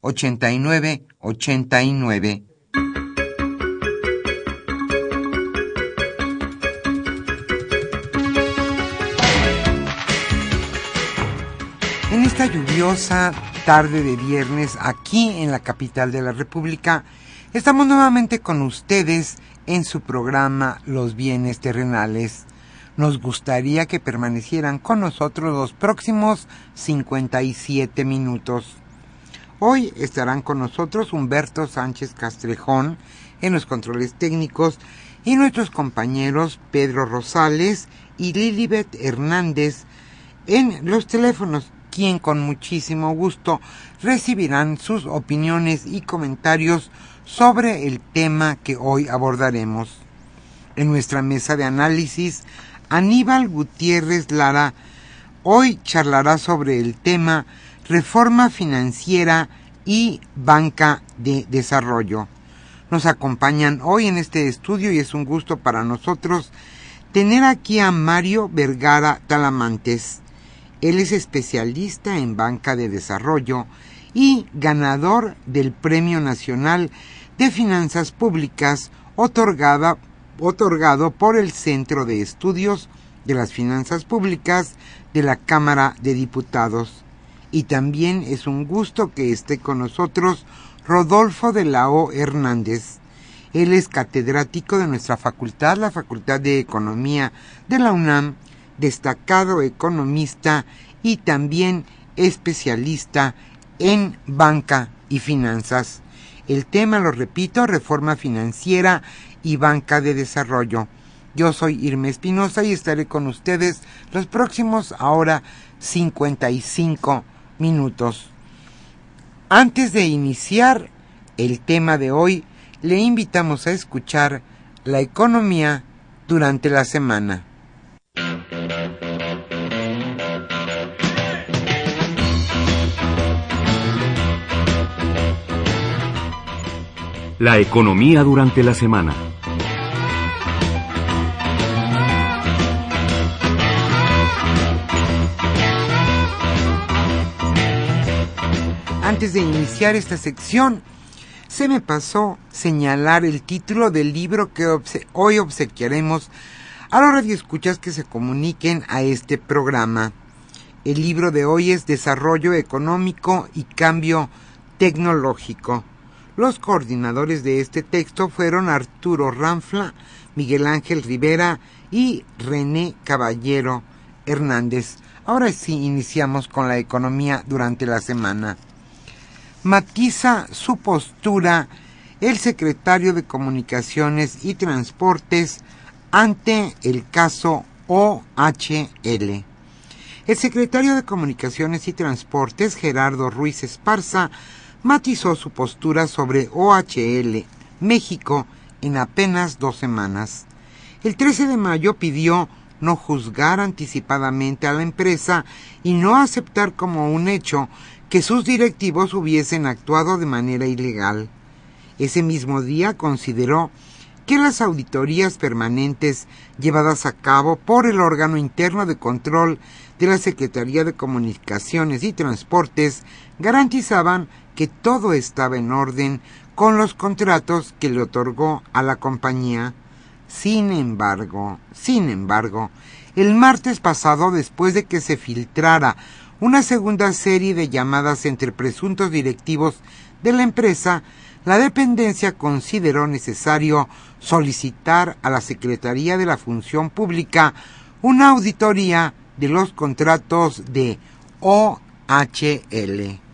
89 89. En esta lluviosa tarde de viernes aquí en la capital de la República, estamos nuevamente con ustedes en su programa Los bienes terrenales. Nos gustaría que permanecieran con nosotros los próximos 57 minutos. Hoy estarán con nosotros Humberto Sánchez Castrejón en los controles técnicos y nuestros compañeros Pedro Rosales y Lilibet Hernández en los teléfonos, quien con muchísimo gusto recibirán sus opiniones y comentarios sobre el tema que hoy abordaremos. En nuestra mesa de análisis, Aníbal Gutiérrez Lara hoy charlará sobre el tema reforma financiera y banca de desarrollo. Nos acompañan hoy en este estudio y es un gusto para nosotros tener aquí a Mario Vergara Talamantes. Él es especialista en banca de desarrollo y ganador del Premio Nacional de Finanzas Públicas otorgada, otorgado por el Centro de Estudios de las Finanzas Públicas de la Cámara de Diputados y también es un gusto que esté con nosotros Rodolfo de la O. Hernández. Él es catedrático de nuestra facultad, la Facultad de Economía de la UNAM, destacado economista y también especialista en banca y finanzas. El tema, lo repito, reforma financiera y banca de desarrollo. Yo soy Irma Espinosa y estaré con ustedes los próximos ahora 55 minutos. Antes de iniciar el tema de hoy, le invitamos a escuchar la economía durante la semana. La economía durante la semana. Antes de iniciar esta sección, se me pasó señalar el título del libro que hoy obsequiaremos a los radioescuchas que se comuniquen a este programa. El libro de hoy es Desarrollo Económico y Cambio Tecnológico. Los coordinadores de este texto fueron Arturo Ranfla, Miguel Ángel Rivera y René Caballero Hernández. Ahora sí iniciamos con la economía durante la semana matiza su postura el secretario de Comunicaciones y Transportes ante el caso OHL. El secretario de Comunicaciones y Transportes, Gerardo Ruiz Esparza, matizó su postura sobre OHL México en apenas dos semanas. El 13 de mayo pidió no juzgar anticipadamente a la empresa y no aceptar como un hecho que sus directivos hubiesen actuado de manera ilegal. Ese mismo día consideró que las auditorías permanentes llevadas a cabo por el órgano interno de control de la Secretaría de Comunicaciones y Transportes garantizaban que todo estaba en orden con los contratos que le otorgó a la compañía. Sin embargo, sin embargo, el martes pasado, después de que se filtrara una segunda serie de llamadas entre presuntos directivos de la empresa, la dependencia consideró necesario solicitar a la Secretaría de la Función Pública una auditoría de los contratos de OHL.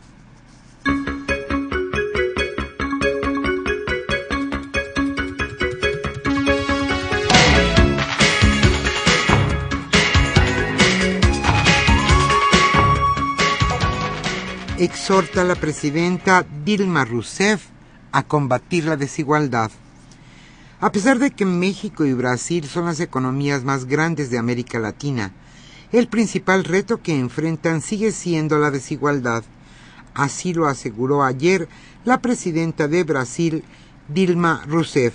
Exhorta la presidenta Dilma Rousseff a combatir la desigualdad. A pesar de que México y Brasil son las economías más grandes de América Latina, el principal reto que enfrentan sigue siendo la desigualdad. Así lo aseguró ayer la presidenta de Brasil, Dilma Rousseff,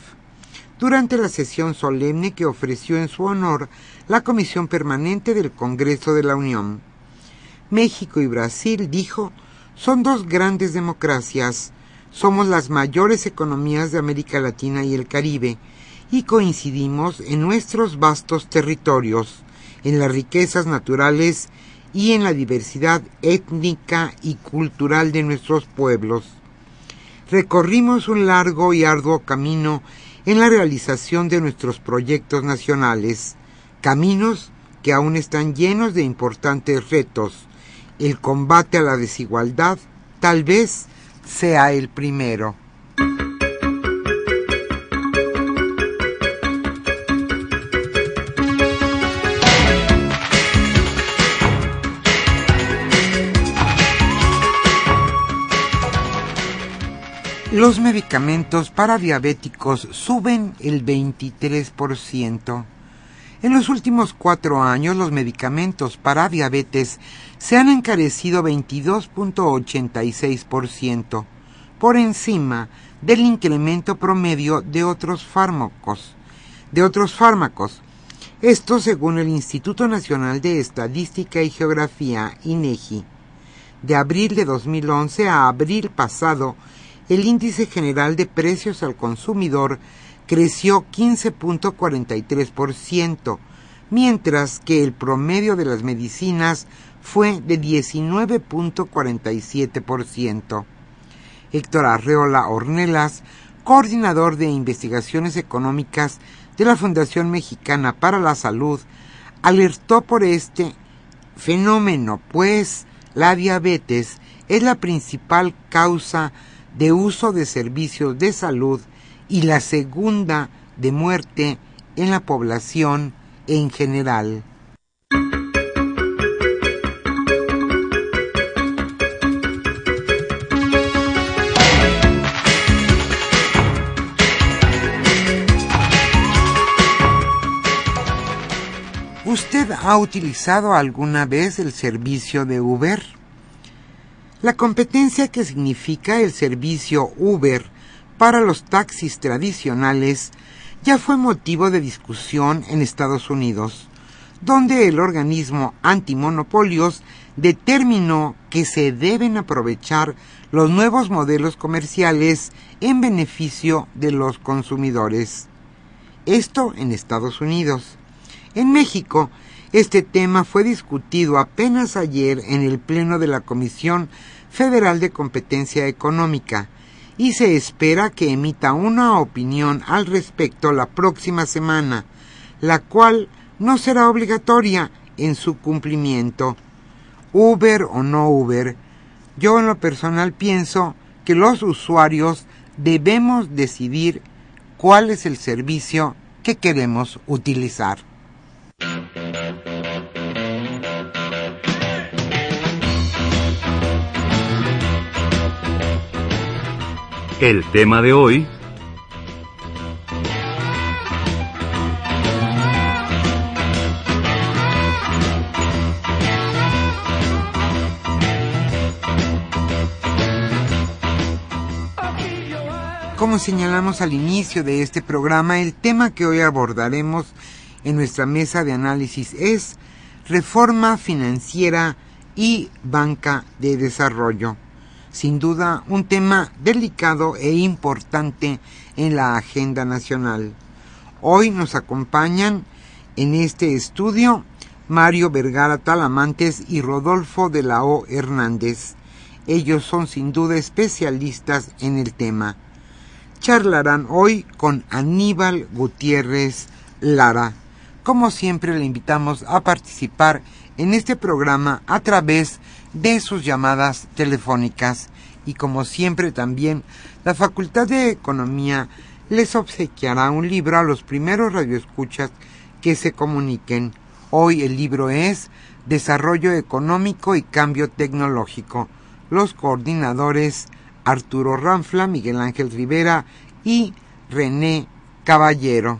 durante la sesión solemne que ofreció en su honor la Comisión Permanente del Congreso de la Unión. México y Brasil, dijo, son dos grandes democracias, somos las mayores economías de América Latina y el Caribe, y coincidimos en nuestros vastos territorios, en las riquezas naturales y en la diversidad étnica y cultural de nuestros pueblos. Recorrimos un largo y arduo camino en la realización de nuestros proyectos nacionales, caminos que aún están llenos de importantes retos, el combate a la desigualdad tal vez sea el primero. Los medicamentos para diabéticos suben el 23%. En los últimos cuatro años los medicamentos para diabetes se han encarecido 22.86%, por encima del incremento promedio de otros fármacos. De otros fármacos. Esto según el Instituto Nacional de Estadística y Geografía, INEGI. De abril de 2011 a abril pasado, el índice general de precios al consumidor creció 15.43%, mientras que el promedio de las medicinas fue de 19.47%. Héctor Arreola Ornelas, coordinador de investigaciones económicas de la Fundación Mexicana para la Salud, alertó por este fenómeno, pues la diabetes es la principal causa de uso de servicios de salud y la segunda de muerte en la población en general. ¿Usted ha utilizado alguna vez el servicio de Uber? La competencia que significa el servicio Uber para los taxis tradicionales ya fue motivo de discusión en Estados Unidos, donde el organismo antimonopolios determinó que se deben aprovechar los nuevos modelos comerciales en beneficio de los consumidores. Esto en Estados Unidos. En México, este tema fue discutido apenas ayer en el Pleno de la Comisión Federal de Competencia Económica, y se espera que emita una opinión al respecto la próxima semana, la cual no será obligatoria en su cumplimiento. Uber o no Uber, yo en lo personal pienso que los usuarios debemos decidir cuál es el servicio que queremos utilizar. El tema de hoy... Como señalamos al inicio de este programa, el tema que hoy abordaremos en nuestra mesa de análisis es reforma financiera y banca de desarrollo. Sin duda, un tema delicado e importante en la agenda nacional. Hoy nos acompañan en este estudio Mario Vergara Talamantes y Rodolfo de la O. Hernández. Ellos son sin duda especialistas en el tema. Charlarán hoy con Aníbal Gutiérrez Lara. Como siempre le invitamos a participar en este programa a través de sus llamadas telefónicas y como siempre también la Facultad de Economía les obsequiará un libro a los primeros radioescuchas que se comuniquen. Hoy el libro es Desarrollo Económico y Cambio Tecnológico. Los coordinadores Arturo Ranfla, Miguel Ángel Rivera y René Caballero.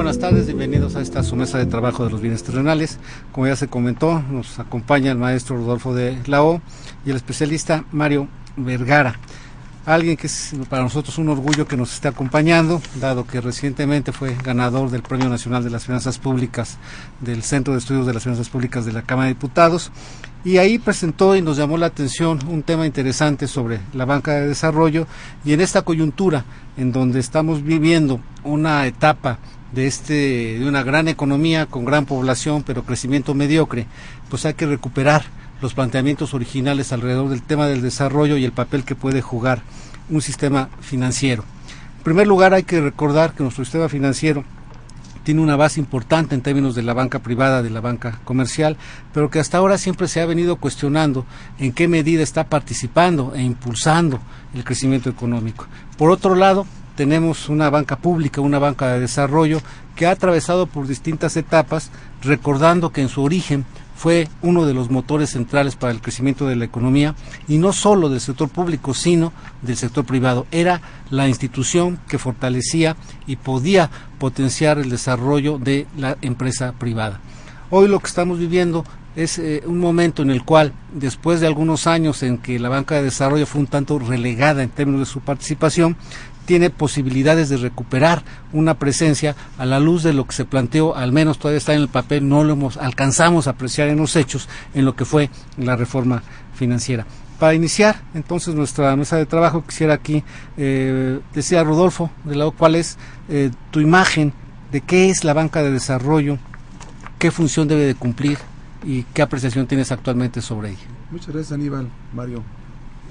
Buenas tardes, bienvenidos a esta su mesa de trabajo de los bienes terrenales. Como ya se comentó, nos acompaña el maestro Rodolfo de la O y el especialista Mario Vergara. Alguien que es para nosotros un orgullo que nos esté acompañando, dado que recientemente fue ganador del Premio Nacional de las Finanzas Públicas del Centro de Estudios de las Finanzas Públicas de la Cámara de Diputados. Y ahí presentó y nos llamó la atención un tema interesante sobre la banca de desarrollo y en esta coyuntura en donde estamos viviendo una etapa de este de una gran economía con gran población pero crecimiento mediocre pues hay que recuperar los planteamientos originales alrededor del tema del desarrollo y el papel que puede jugar un sistema financiero en primer lugar hay que recordar que nuestro sistema financiero tiene una base importante en términos de la banca privada, de la banca comercial, pero que hasta ahora siempre se ha venido cuestionando en qué medida está participando e impulsando el crecimiento económico. Por otro lado, tenemos una banca pública, una banca de desarrollo que ha atravesado por distintas etapas, recordando que en su origen fue uno de los motores centrales para el crecimiento de la economía y no solo del sector público, sino del sector privado. Era la institución que fortalecía y podía potenciar el desarrollo de la empresa privada. Hoy lo que estamos viviendo es eh, un momento en el cual, después de algunos años en que la banca de desarrollo fue un tanto relegada en términos de su participación, tiene posibilidades de recuperar una presencia a la luz de lo que se planteó, al menos todavía está en el papel, no lo hemos, alcanzamos a apreciar en los hechos en lo que fue la reforma financiera. Para iniciar entonces nuestra mesa de trabajo, quisiera aquí, eh, decía Rodolfo, de lado cuál es eh, tu imagen de qué es la banca de desarrollo, qué función debe de cumplir y qué apreciación tienes actualmente sobre ella. Muchas gracias Aníbal, Mario.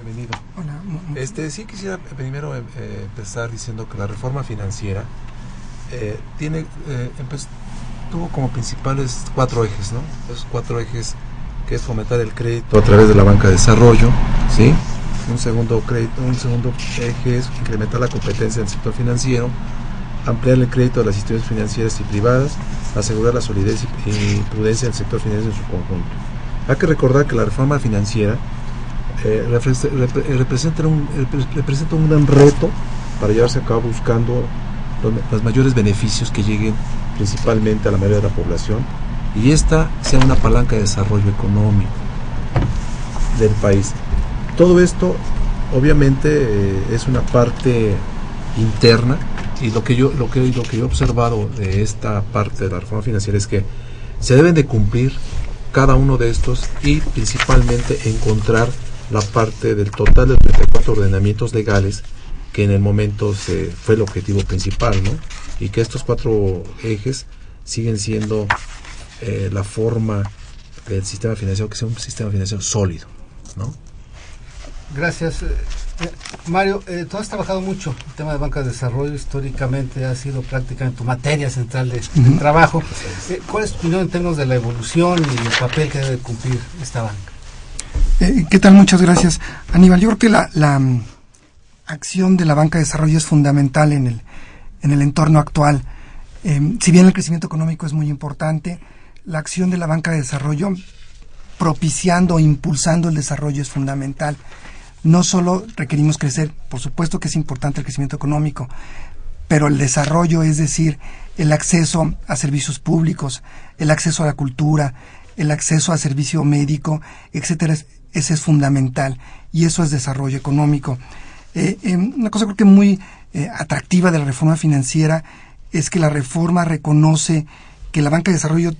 Bienvenido. Hola. Este, sí quisiera primero eh, empezar diciendo que la reforma financiera eh, tiene eh, tuvo como principales cuatro ejes, ¿no? Esos cuatro ejes que es fomentar el crédito a través de la banca de desarrollo, ¿sí? Un segundo, crédito, un segundo eje es incrementar la competencia del sector financiero, ampliar el crédito de las instituciones financieras y privadas, asegurar la solidez y prudencia del sector financiero en su conjunto. Hay que recordar que la reforma financiera eh, representa, un, representa un gran reto para llevarse a cabo buscando los, mayores beneficios que lleguen principalmente a la mayoría de la población y esta sea una palanca de desarrollo económico del país. Todo esto obviamente eh, es una parte interna y lo que yo lo que lo que yo he observado de esta parte de la reforma financiera es que se deben de cumplir cada uno de estos y principalmente encontrar la parte del total de 34 ordenamientos legales que en el momento se, fue el objetivo principal, ¿no? Y que estos cuatro ejes siguen siendo eh, la forma del sistema financiero, que sea un sistema financiero sólido, ¿no? Gracias. Eh, eh, Mario, tú has trabajado mucho el tema de banca de desarrollo, históricamente ha sido prácticamente tu materia central de, trabajo. ¿Cuál es tu opinión en términos de la evolución y el papel que debe cumplir esta banca? ¿Qué tal? Muchas gracias. Aníbal, yo creo que la, la acción de la banca de desarrollo es fundamental en el, en el entorno actual. Em, si bien el crecimiento económico es muy importante, la acción de la banca de desarrollo propiciando impulsando el desarrollo es fundamental. No solo requerimos crecer, por supuesto que es importante el crecimiento económico, pero el desarrollo, es decir, el acceso a servicios públicos, el acceso a la cultura, el acceso a servicio médico, etcétera, ese es fundamental y eso es desarrollo económico. Eh, eh, una cosa creo que muy eh, atractiva de la reforma financiera es que la reforma reconoce que la banca de desarrollo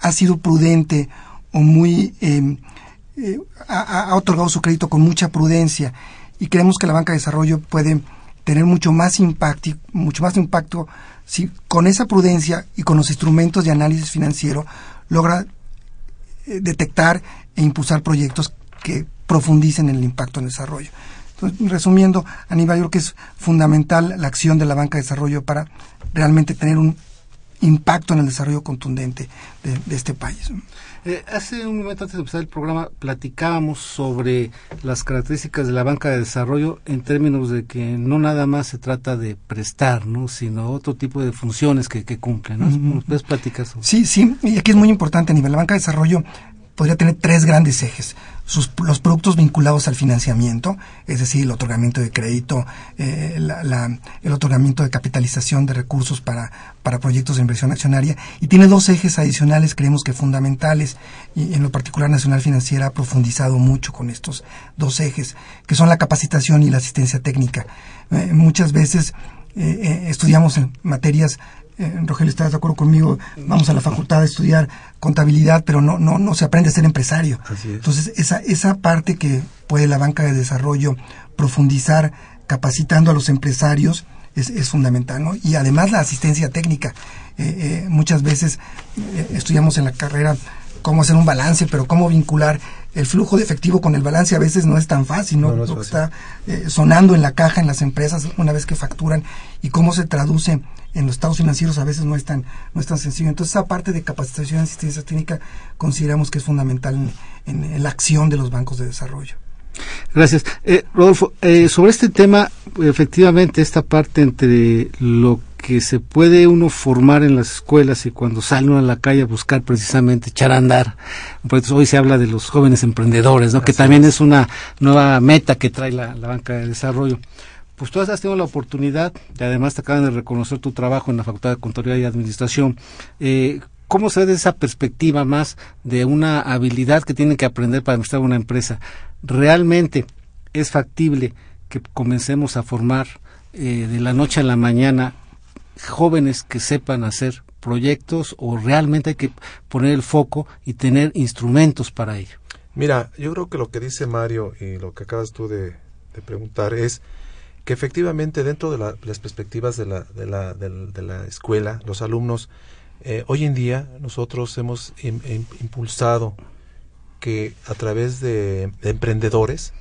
ha sido prudente o muy em, ha, otorgado su crédito con mucha prudencia y creemos que la banca de desarrollo puede tener mucho más impacto mucho más impacto si con esa prudencia y con los instrumentos de análisis financiero logra detectar e impulsar proyectos que profundicen en el impacto en el desarrollo resumiendo, Aníbal, yo creo que es fundamental la acción de la banca de desarrollo para realmente tener un impacto en el desarrollo contundente de, este país. Eh, hace un momento antes de empezar el programa platicábamos sobre las características de la banca de desarrollo en términos de que no nada más se trata de prestar, ¿no? sino otro tipo de funciones que, que cumplen. ¿no? ¿Puedes platicar Sí, sí, y aquí es muy importante, Aníbal. La banca de desarrollo podría tener tres grandes ejes. Sus, los productos vinculados al financiamiento, es decir, el otorgamiento de crédito, eh, el otorgamiento de capitalización de recursos para, para proyectos de inversión accionaria, y tiene dos ejes adicionales, creemos que fundamentales, y en lo particular Nacional Financiera ha profundizado mucho con estos dos ejes, que son la capacitación y la asistencia técnica. Eh, muchas veces eh, estudiamos en materias eh, Rogelio, ¿estás de acuerdo conmigo? Vamos a la facultad a estudiar contabilidad, pero no, no, no se aprende a ser empresario. Entonces, esa, esa parte que puede la banca de desarrollo profundizar capacitando a los empresarios es, es fundamental, ¿no? Y además la asistencia técnica. Eh, eh, muchas veces estudiamos en la carrera cómo hacer un balance, pero cómo vincular el flujo de efectivo con el balance a veces no es tan fácil, ¿no? Lo que está sonando en la caja en las empresas una vez que facturan y cómo se traduce en los estados financieros a veces no es tan, no es tan sencillo. Entonces, esa parte de capacitación y asistencia técnica consideramos que es fundamental en, la acción de los bancos de desarrollo. Gracias. Eh, Rodolfo, eh, sobre este tema, efectivamente, esta parte entre lo que se puede uno formar en las escuelas y cuando sale uno a la calle a buscar precisamente echar a andar. Pues hoy se habla de los jóvenes emprendedores, ¿no? que también es. una nueva meta que trae la banca de desarrollo pues tú has tenido la oportunidad, y además te acaban de reconocer tu trabajo en la Facultad de Contaduría y Administración. Eh, ¿Cómo se ve de esa perspectiva más de una habilidad que tienen que aprender para administrar una empresa? ¿Realmente es factible que comencemos a formar eh, de la noche a la mañana jóvenes que sepan hacer proyectos o realmente hay que poner el foco y tener instrumentos para ello? Mira, yo creo que lo que dice Mario y lo que acabas tú de preguntar es que efectivamente dentro de las perspectivas de la, de la, de, la escuela, los alumnos, eh, hoy en día nosotros hemos impulsado que a través de, emprendedores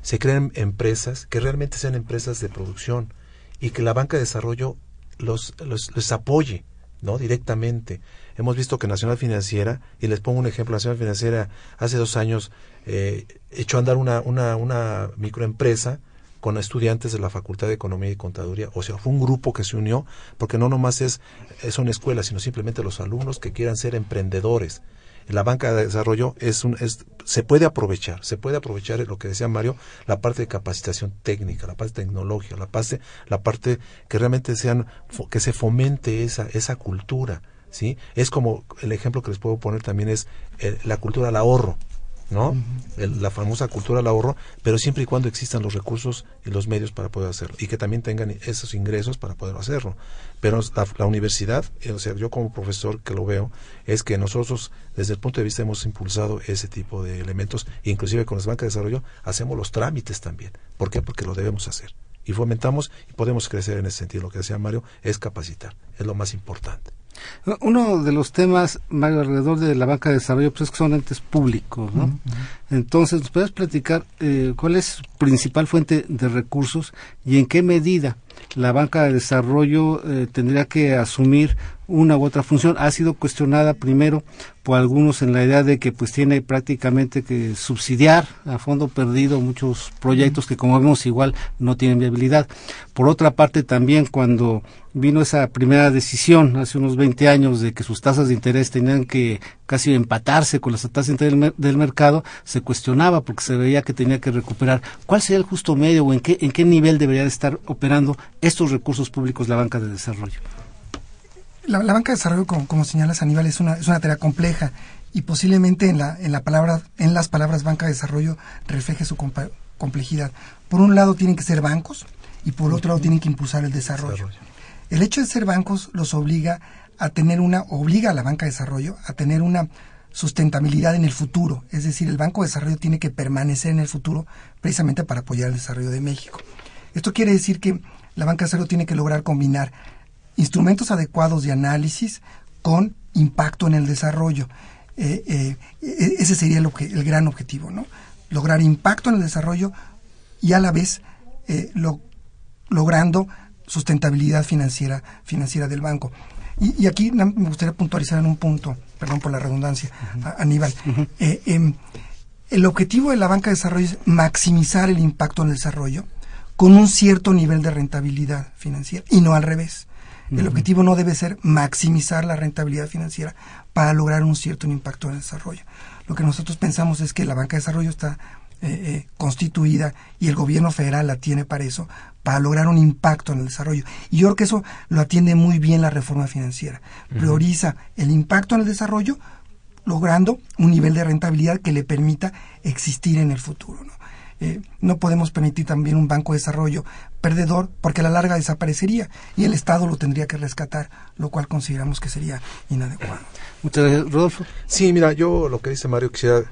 se creen empresas que realmente sean empresas de producción y que la banca de desarrollo los, los les apoye ¿no? Directamente. Hemos visto que Nacional Financiera, y les pongo un ejemplo, Nacional Financiera hace dos años eh, echó a andar una, una, una microempresa con estudiantes de la Facultad de Economía y Contaduría. O sea, fue un grupo que se unió, porque no nomás es, son escuelas, sino simplemente los alumnos que quieran ser emprendedores la banca de desarrollo es un, es, se puede aprovechar, se puede aprovechar lo que decía Mario, la parte de capacitación técnica, la parte tecnológica, la parte, la parte que realmente sean, que se fomente esa, esa cultura, ¿sí? Es como el ejemplo que les puedo poner también es eh, la cultura del ahorro. ¿No? la famosa cultura del ahorro, pero siempre y cuando existan los recursos y los medios para poder hacerlo y que también tengan esos ingresos para poder hacerlo. Pero la, universidad, eh, o sea, yo como profesor que lo veo, es que nosotros desde el punto de vista hemos impulsado ese tipo de elementos, inclusive con las bancas de desarrollo hacemos los trámites también. ¿Por qué? Porque lo debemos hacer. Y fomentamos y podemos crecer en ese sentido. Lo que decía Mario es capacitar, es lo más importante. Uno de los temas, Mario, alrededor de la banca de desarrollo, pues es que son entes públicos, ¿no? Entonces, ¿nos puedes platicar eh, cuál es su principal fuente de recursos y en qué medida la banca de desarrollo eh, tendría que asumir una u otra función. Ha sido cuestionada primero por algunos en la idea de que pues tiene prácticamente que subsidiar a fondo perdido muchos proyectos que como vemos igual no tienen viabilidad. Por otra parte también cuando vino esa primera decisión hace unos 20 años de que sus tasas de interés tenían que casi empatarse con las tasas de interés del, mercado, se cuestionaba porque se veía que tenía que recuperar. ¿Cuál sería el justo medio o en qué, en qué nivel debería de estar operando estos recursos públicos la banca de desarrollo? La, banca de desarrollo, como, como señalas Aníbal, es una, es una tarea compleja y posiblemente en, la, en, la palabra, en las palabras banca de desarrollo refleje su complejidad. Por un lado tienen que ser bancos y por otro lado tienen que impulsar el desarrollo. El hecho de ser bancos los obliga a tener una, obliga a la banca de desarrollo a tener una sustentabilidad en el futuro. Es decir, el Banco de Desarrollo tiene que permanecer en el futuro precisamente para apoyar el desarrollo de México. Esto quiere decir que la banca de desarrollo tiene que lograr combinar instrumentos adecuados de análisis con impacto en el desarrollo. Eh, eh, e-, ese sería el, el, gran objetivo, ¿no? Lograr impacto en el desarrollo y a la vez eh, logrando sustentabilidad financiera, financiera del banco. Y, aquí me gustaría puntualizar en un punto, perdón por la redundancia, Aníbal. Em, el objetivo de la banca de desarrollo es maximizar el impacto en el desarrollo con un cierto nivel de rentabilidad financiera y no al revés. El objetivo no debe ser maximizar la rentabilidad financiera para lograr un cierto impacto en el desarrollo. Lo que nosotros pensamos es que la banca de desarrollo está eh, eh, constituida y el gobierno federal la tiene para eso, para lograr un impacto en el desarrollo. Y yo creo que eso lo atiende muy bien la reforma financiera. Prioriza el impacto en el desarrollo, logrando un nivel de rentabilidad que le permita existir en el futuro. ¿no? Eh, no podemos permitir también un banco de desarrollo perdedor porque a la larga desaparecería y el Estado lo tendría que rescatar, lo cual consideramos que sería inadecuado. Muchas gracias, Rodolfo. Sí, mira, yo lo que dice Mario quisiera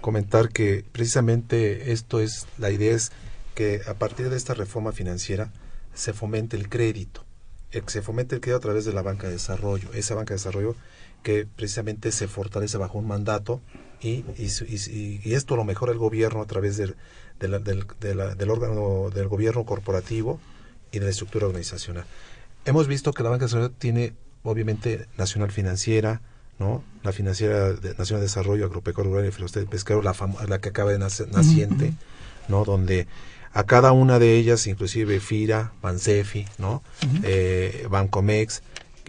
comentar que precisamente esto es, la idea es que a partir de esta reforma financiera se fomente el crédito, el que se fomente el crédito a través de la banca de desarrollo, esa banca de desarrollo que precisamente se fortalece bajo un mandato y, y, y esto lo mejora el gobierno a través del, del, del, órgano del gobierno corporativo y de la estructura organizacional. Hemos visto que la banca de desarrollo tiene, obviamente, Nacional Financiera, ¿no? La Financiera de, Nacional de Desarrollo, Agropecuario, Rural y Pescado, la, la que acaba de nacer, naciente, ¿no? Donde a cada una de ellas, inclusive FIRA, Bansefi, ¿no? eh, Bancomex,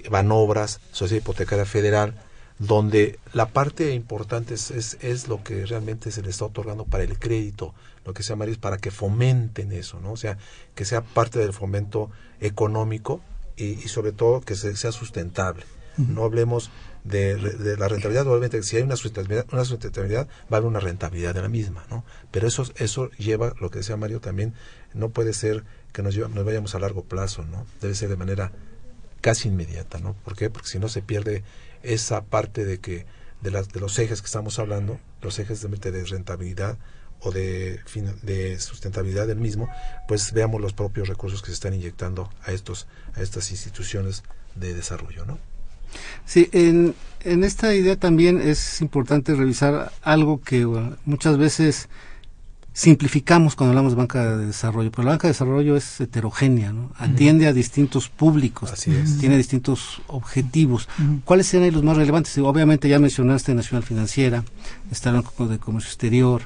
Banobras, Sociedad Hipotecaria Federal, donde la parte importante es, es, es, lo que realmente se le está otorgando para el crédito lo que se llama es para que fomenten eso, ¿no? O sea, que sea parte del fomento económico y, sobre todo que sea sustentable. No hablemos de, la rentabilidad, obviamente si hay una sustentabilidad, una sustentabilidad, va a haber una rentabilidad de la misma, ¿no? Pero eso, eso lleva, lo que decía Mario también, no puede ser que nos, nos vayamos a largo plazo, ¿no? Debe ser de manera casi inmediata, ¿no? ¿Por qué? Porque si no se pierde esa parte de que de, las, de los ejes que estamos hablando, los ejes de, de rentabilidad, o de, de sustentabilidad del mismo, pues veamos los propios recursos que se están inyectando a estos a estas instituciones de desarrollo, ¿no? Sí, en, en esta idea también es importante revisar algo que muchas veces simplificamos cuando hablamos de banca de desarrollo, pero la banca de desarrollo es heterogénea, ¿no? atiende a distintos públicos, tiene distintos objetivos. ¿Cuáles serían los más relevantes? Obviamente ya mencionaste Nacional Financiera, está el Banco de Comercio Exterior,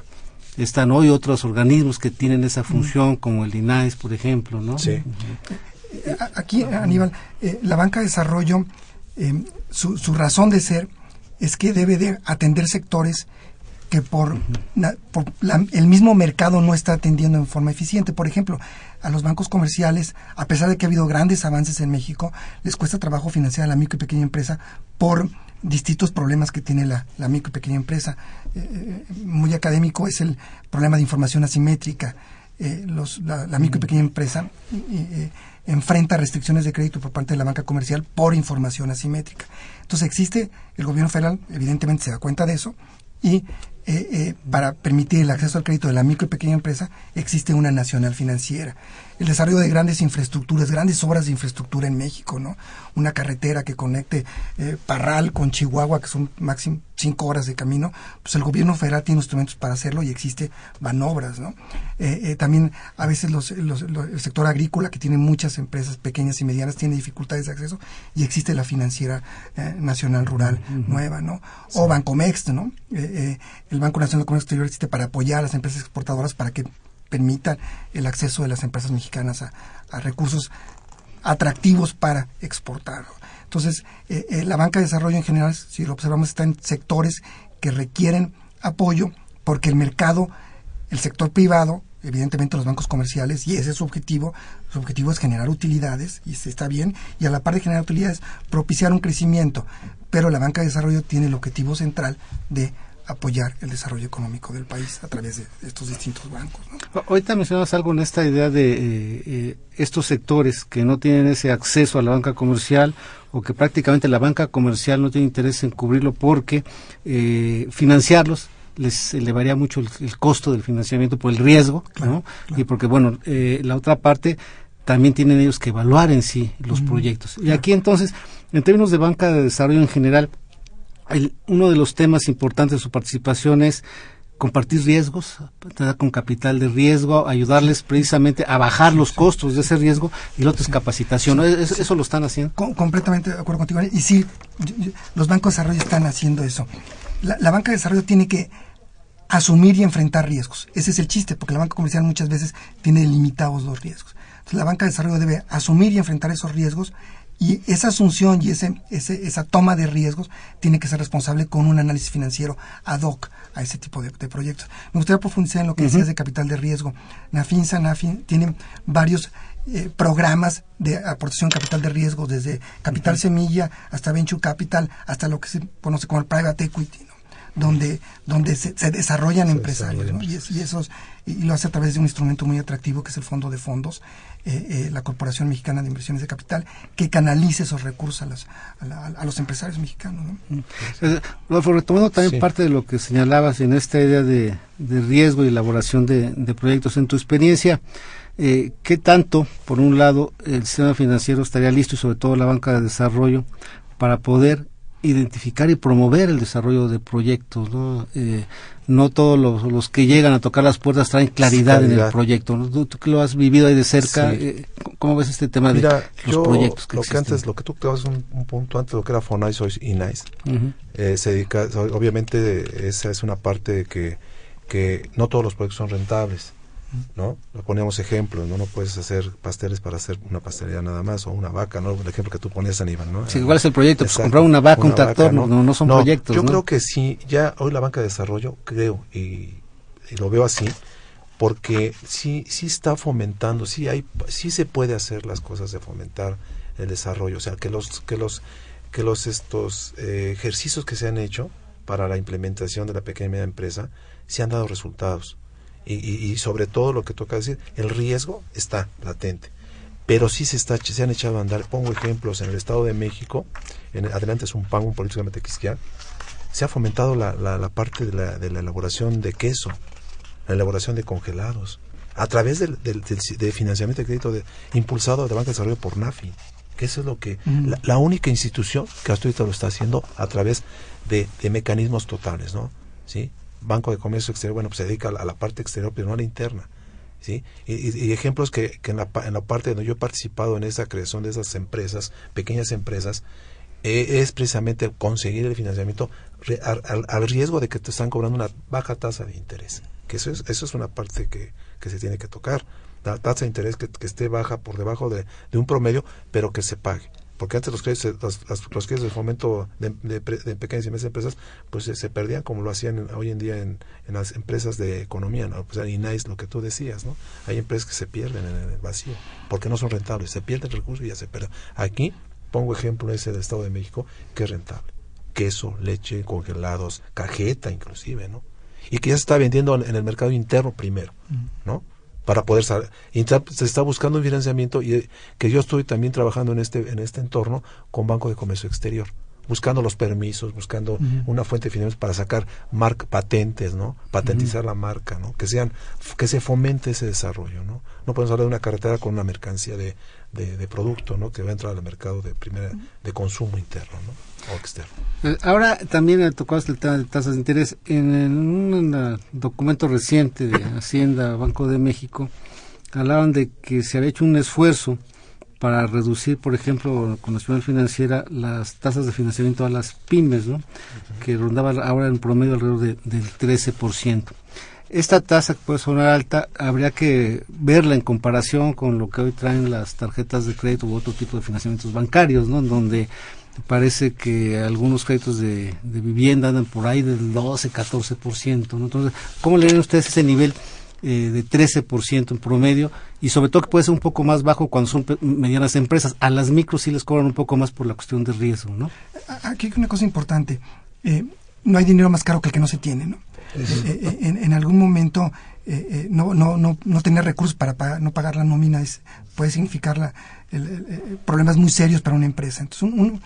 están hoy otros organismos que tienen esa función, como el INAES, por ejemplo, ¿no? Sí. Aquí, Aníbal, eh, la banca de desarrollo, eh, su, su razón de ser es que debe de atender sectores que por, el mismo mercado no está atendiendo en forma eficiente. Por ejemplo, a los bancos comerciales, a pesar de que ha habido grandes avances en México, les cuesta trabajo financiar a la micro y pequeña empresa por distintos problemas que tiene la, micro y pequeña empresa. Eh, eh, muy académico es el problema de información asimétrica. Eh, la, micro y pequeña empresa enfrenta restricciones de crédito por parte de la banca comercial por información asimétrica. Entonces existe, el gobierno federal evidentemente se da cuenta de eso y eh, eh, para permitir el acceso al crédito de la micro y pequeña empresa, existe una nacional financiera. El desarrollo de grandes infraestructuras, grandes obras de infraestructura en México, ¿no? Una carretera que conecte eh, Parral con Chihuahua, que son máximo cinco horas de camino, pues el gobierno federal tiene instrumentos para hacerlo y existe manobras, ¿no? también a veces los, el sector agrícola, que tiene muchas empresas pequeñas y medianas, tiene dificultades de acceso y existe la financiera nacional rural nueva, ¿no? O Bancomext, ¿no? el Banco Nacional de Comercio Exterior existe para apoyar a las empresas exportadoras para que permitan el acceso de las empresas mexicanas a, recursos atractivos para exportar. Entonces, eh, eh, la banca de desarrollo en general, si lo observamos, está en sectores que requieren apoyo porque el mercado, el sector privado, evidentemente los bancos comerciales, y ese es su objetivo, su objetivo es generar utilidades, y se está bien, y a la par de generar utilidades, propiciar un crecimiento, pero la banca de desarrollo tiene el objetivo central de apoyar el desarrollo económico del país a través de estos distintos bancos. ¿no? Ahorita mencionabas algo en esta idea de eh, eh, estos sectores que no tienen ese acceso a la banca comercial o que prácticamente la banca comercial no tiene interés en cubrirlo porque eh, financiarlos les elevaría mucho el, costo del financiamiento por el riesgo, ¿no? Y porque, bueno, la otra parte también tienen ellos que evaluar en sí los proyectos. Y aquí entonces, en términos de banca de desarrollo en general, uno de los temas importantes de su participación es compartir riesgos, con capital de riesgo, ayudarles precisamente a bajar los costos de ese riesgo y lo otro es capacitación. ¿Eso, lo están haciendo? completamente de acuerdo contigo. Y sí, los bancos de desarrollo están haciendo eso. La, banca de desarrollo tiene que asumir y enfrentar riesgos. Ese es el chiste, porque la banca comercial muchas veces tiene limitados los riesgos. Entonces, la banca de desarrollo debe asumir y enfrentar esos riesgos y esa asunción y ese, esa toma de riesgos tiene que ser responsable con un análisis financiero ad hoc a ese tipo de, proyectos. Me gustaría profundizar en lo que decías de capital de riesgo. Nafinsa, Nafin, tienen varios eh, programas de aportación capital de riesgo, desde capital semilla hasta venture capital, hasta lo que se conoce como el private equity, donde, donde se, desarrollan empresarios. Y, esos, y, lo hace a través de un instrumento muy atractivo que es el fondo de fondos, eh, eh, la Corporación Mexicana de Inversiones de Capital, que canalice esos recursos a, los empresarios mexicanos. ¿no? Mm. retomando también parte de lo que señalabas en esta idea de, riesgo y elaboración de, proyectos, en tu experiencia, eh, ¿qué tanto, por un lado, el sistema financiero estaría listo y sobre todo la banca de desarrollo para poder identificar y promover el desarrollo de proyectos, ¿no? Eh, no todos los, que llegan a tocar las puertas traen claridad, en el proyecto. Tú, que lo has vivido ahí de cerca, eh, ¿cómo ves este tema de los proyectos que lo que antes, lo que tú te un, un punto antes, lo que era FONAIS hoy INAIS, eh, se dedica, obviamente esa es una parte que, que no todos los proyectos son rentables. ¿No? Poníamos ejemplos, ¿no? No puedes hacer pasteles para hacer una pastelería nada más, o una vaca, ¿no? El ejemplo que tú ponías, Aníbal, ¿no? Sí, ¿cuál es el proyecto? Pues comprar una vaca, un tractor, ¿no? no, son proyectos, Yo creo que sí, ya hoy la banca de desarrollo, creo, y, lo veo así, porque sí, sí está fomentando, sí hay, sí se puede hacer las cosas de fomentar el desarrollo, o sea, que los, que los, que los estos eh, ejercicios que se han hecho para la implementación de la pequeña y media empresa, se han dado resultados y, sobre todo lo que toca decir, el riesgo está latente. Pero sí se, está, se han echado a andar. Pongo ejemplos en el Estado de México, en, adelante es un pan, un políticamente cristiano, se ha fomentado la, la, parte de la, de la, elaboración de queso, la elaboración de congelados, a través del, del, de financiamiento de crédito de, impulsado de Banca de Desarrollo por NAFI, que eso es lo que, la, única institución que hasta ahorita lo está haciendo a través de, de mecanismos totales, ¿no? ¿Sí? Banco de Comercio Exterior, bueno, pues se dedica a la, parte exterior, pero no a la interna. ¿Sí? Y, ejemplos que, que en, la, en, la, parte donde yo he participado en esa creación de esas empresas, pequeñas empresas, eh, es precisamente conseguir el financiamiento al, riesgo de que te están cobrando una baja tasa de interés. Que eso es, eso es una parte que, que se tiene que tocar. La tasa de interés que, que esté baja por debajo de, de, un promedio, pero que se pague. Porque antes los créditos, los, los créditos de fomento de, de, pequeñas y medianas empresas, pues se, perdían como lo hacían hoy en día en, en, las empresas de economía, ¿no? Pues INAIS, lo que tú decías, ¿no? Hay empresas que se pierden en el vacío, porque no son rentables, se pierden recursos y ya se pierden. Aquí, pongo ejemplo ese del Estado de México, que es rentable. Queso, leche, congelados, cajeta inclusive, ¿no? Y que ya se está vendiendo en el mercado interno primero, ¿no? Para poder salir. se está buscando un financiamiento y eh, que yo estoy también trabajando en este en este entorno con Banco de Comercio Exterior buscando los permisos, buscando una fuente de financiamiento para sacar marca, patentes, ¿no? Patentizar la marca, ¿no? Que sean, que se fomente ese desarrollo, ¿no? No podemos hablar de una carretera con una mercancía de, de, producto, ¿no? Que va a entrar al mercado de primera, de consumo interno, ¿no? O externo. Eh, ahora también tocó el tema de tasas de interés. En, un documento reciente de Hacienda, Banco de México, hablaban de que se había hecho un esfuerzo para reducir, por ejemplo, con la Nacional Financiera, las tasas de financiamiento a las pymes, ¿no? que rondaban ahora en promedio alrededor de, del 13%. Esta tasa que puede sonar alta, habría que verla en comparación con lo que hoy traen las tarjetas de crédito u otro tipo de financiamientos bancarios, ¿no? En donde parece que algunos créditos de, vivienda andan por ahí del 12, 14%, ¿no? Entonces, ¿cómo le ven ustedes ese nivel eh, de 13% en promedio? Y sobre todo que puede ser un poco más bajo cuando son medianas empresas. A las micros sí les cobran un poco más por la cuestión de riesgo, ¿no? Aquí hay una cosa importante. Eh, no hay dinero más caro que el que no se tiene, ¿no? Eh, eh, en, algún momento no, no, no, no tener recursos para no pagar la nómina es, puede significar la, problemas muy serios para una empresa. Entonces,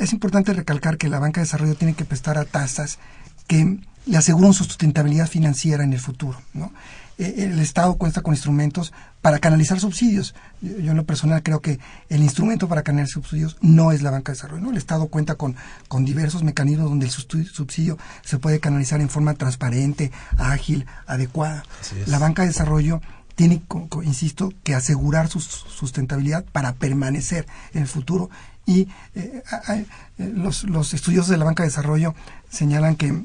es importante recalcar que la banca de desarrollo tiene que prestar a tasas que le aseguran su sustentabilidad financiera en el futuro. ¿no? el Estado cuenta con instrumentos para canalizar subsidios. Yo, en lo personal creo que el instrumento para canalizar subsidios no es la banca de desarrollo. ¿no? El Estado cuenta con, con diversos mecanismos donde el subsidio se puede canalizar en forma transparente, ágil, adecuada. La banca de desarrollo tiene, insisto, que asegurar su sustentabilidad para permanecer en el futuro. Y eh, eh, los, los estudios de la banca de desarrollo señalan que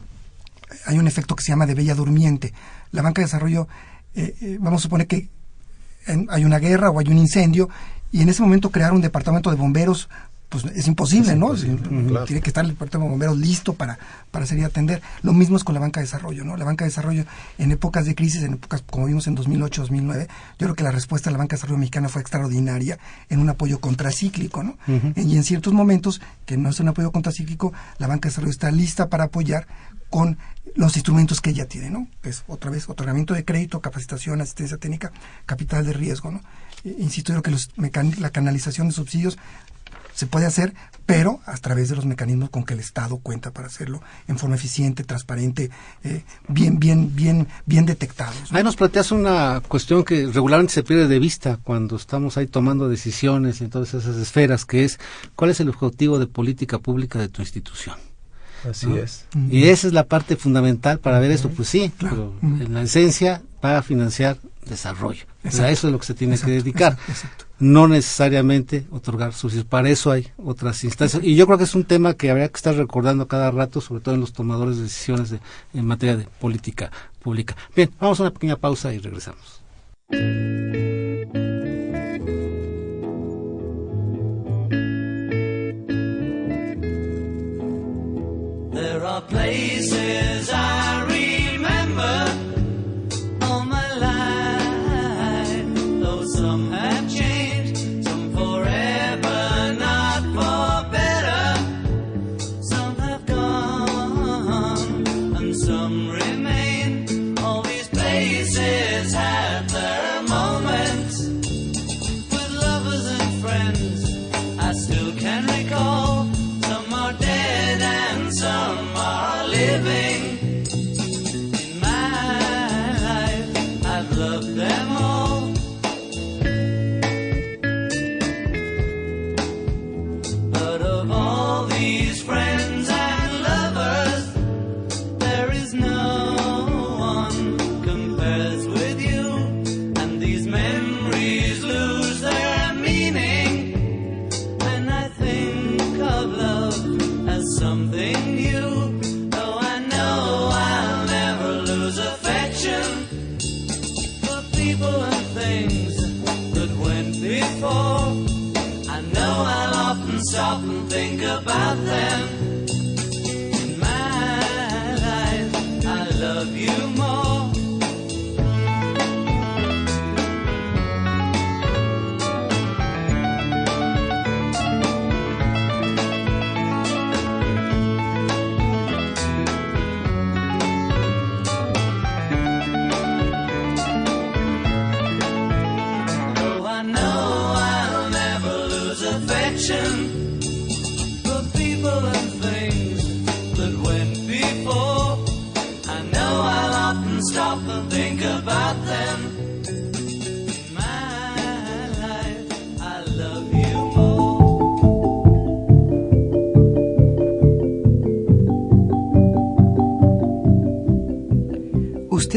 hay un efecto que se llama de bella durmiente. La banca de desarrollo, eh, vamos a suponer que hay una guerra o hay un incendio y en ese momento crear un departamento de bomberos pues es imposible, ¿no? Tiene que estar el departamento de bomberos listo para, para salir a atender. Lo mismo es con la banca de desarrollo, ¿no? La banca de desarrollo en épocas de crisis, en épocas como vimos en 2008, 2009, yo creo que la respuesta de la banca de desarrollo mexicana fue extraordinaria en un apoyo contracíclico, ¿no? Y en ciertos momentos, que no es un apoyo contracíclico, la banca de desarrollo está lista para apoyar con los instrumentos que ella tiene, ¿no? Es otra vez otorgamiento de crédito, capacitación, asistencia técnica, capital de riesgo, ¿no? Insisto, yo que los la canalización de subsidios se puede hacer, pero a través de los mecanismos con que el Estado cuenta para hacerlo en forma eficiente, transparente, eh, bien, bien, bien, bien detectados. Ahí nos planteas una cuestión que regularmente se pierde de vista cuando estamos ahí tomando decisiones en todas esas esferas, que es cuál es el objetivo de política pública de tu institución. Así es. Y esa es la parte fundamental para ver esto. Pues sí, pero en la esencia va a financiar desarrollo. O sea, eso es lo que se tiene que dedicar. No necesariamente otorgar subsidios. Para eso hay otras instancias. Y yo creo que es un tema que habría que estar recordando cada rato, sobre todo en los tomadores de decisiones de, en materia de política pública. Bien, vamos a una pequeña pausa y regresamos. are place.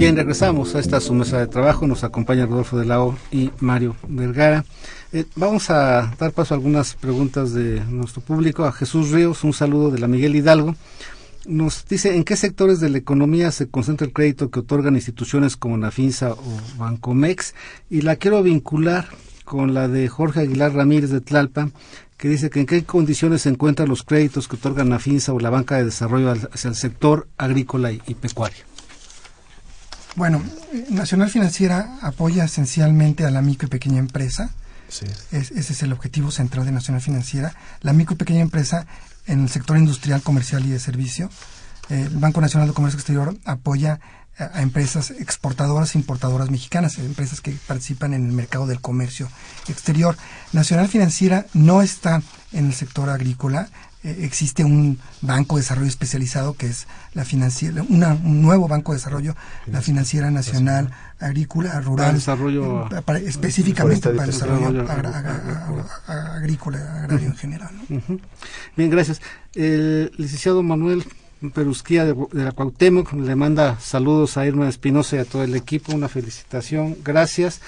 Bien, regresamos a esta su mesa de trabajo. Nos acompaña Rodolfo de Lao y Mario Vergara. Eh, vamos a dar paso a algunas preguntas de nuestro público. A Jesús Ríos, un saludo de la Miguel Hidalgo. Nos dice, ¿en qué sectores de la economía se concentra el crédito que otorgan instituciones como Nafinsa o Bancomex? Y la quiero vincular con la de Jorge Aguilar Ramírez de Tlalpan, que dice que en qué condiciones se encuentran los créditos que otorgan Nafinsa o la banca de desarrollo hacia el sector agrícola y pecuario. Bueno, Nacional Financiera apoya esencialmente a la micro y pequeña empresa. Sí. Es- ese es el objetivo central de Nacional Financiera. La micro y pequeña empresa en el sector industrial, comercial y de servicio. El Banco Nacional de Comercio Exterior apoya a, empresas exportadoras e importadoras mexicanas, empresas que participan en el mercado del comercio exterior. Nacional Financiera no está en el sector agrícola. Eh, existe un banco de desarrollo especializado que es la financiera, una- un nuevo banco de desarrollo, la Financiera Nacional Agrícola Rural, desarrollo, eh, para- específicamente forestal y para el desarrollo agra- agra- agra- agrícola, agrario en general. ¿no? Ujú. Bien, gracias. El licenciado Manuel Perusquía de, de la Cuauhtémoc le manda saludos a Irma Espinosa y a todo el equipo, una felicitación, gracias.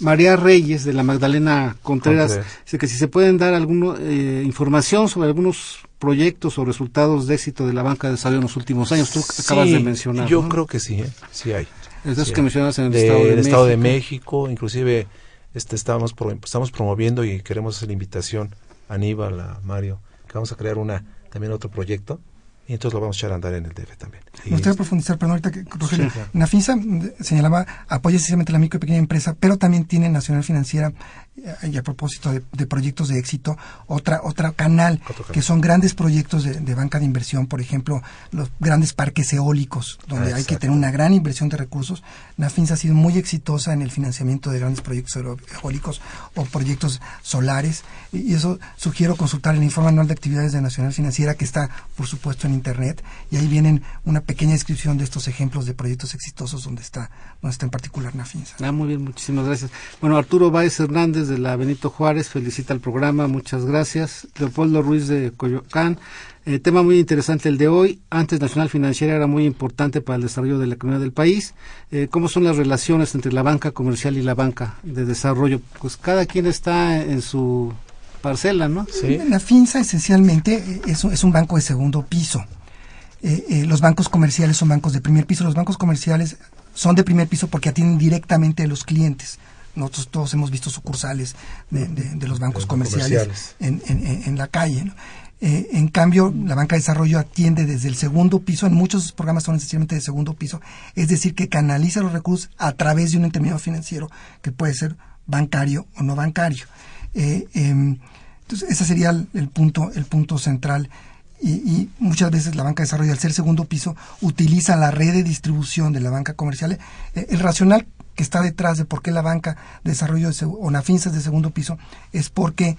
María Reyes de la Magdalena Contreras dice que si se pueden dar alguna información sobre algunos proyectos o resultados de éxito de la banca de desarrollo en los últimos años. Tú acabas Sí, de mencionar. Yo ¿no? creo que sí, ¿eh? sí hay. Es de esos Sí que mencionas en el De- Estado de el Estado de México. México, inclusive este estamos pro- estamos promoviendo y queremos hacer la invitación a Aníbal, a Mario, que vamos a crear una también otro proyecto y entonces lo vamos a echar a andar en el DF también. Y- Me gustaría profundizar, perdón, ahorita que Rogelio, Sí, claro. Nafinsa mm, señalaba apoya esencialmente la micro y pequeña empresa, pero también tiene Nacional Financiera, eh, y a propósito de, de proyectos de éxito, otra otra canal, Otro canal. que son grandes proyectos de, de banca de inversión, por ejemplo, los grandes parques eólicos, donde Ah, hay que tener una gran inversión de recursos. Nafinsa ha sido muy exitosa en el financiamiento de grandes proyectos eólicos o proyectos solares, y, y eso sugiero consultar el informe anual de actividades de Nacional Financiera, que está, por supuesto, en Internet, y ahí vienen una pequeña descripción de estos ejemplos de proyectos exitosos donde está, donde está en particular Nafinsa. Ah, muy bien, muchísimas gracias. Bueno, Arturo Báez Hernández de la Benito Juárez felicita el programa, muchas gracias. Leopoldo Ruiz de Coyoacán, eh, tema muy interesante el de hoy. Antes Nacional Financiera era muy importante para el desarrollo de la economía del país. Eh, ¿Cómo son las relaciones entre la banca comercial y la banca de desarrollo? Pues cada quien está en su parcela, ¿no? Sí. La FINSA esencialmente eh, es, es un banco de segundo piso. Eh, eh, los bancos comerciales son bancos de primer piso. Los bancos comerciales son de primer piso porque atienden directamente a los clientes. Nosotros todos hemos visto sucursales de, de- de los bancos comerciales, comerciales. En, en- la calle. ¿no? Eh, en cambio, la banca de desarrollo atiende desde el segundo piso, en muchos programas son esencialmente de segundo piso, es decir, que canaliza los recursos a través de un intermediario financiero que puede ser bancario o no bancario. Eh, em, entonces, ese sería el, el punto, el punto central. Y, y muchas veces la banca de desarrollo, al ser segundo piso, utiliza la red de distribución de la banca comercial. Eh, el racional que está detrás de por qué la banca de desarrollo de, o Nafinsa es de segundo piso es porque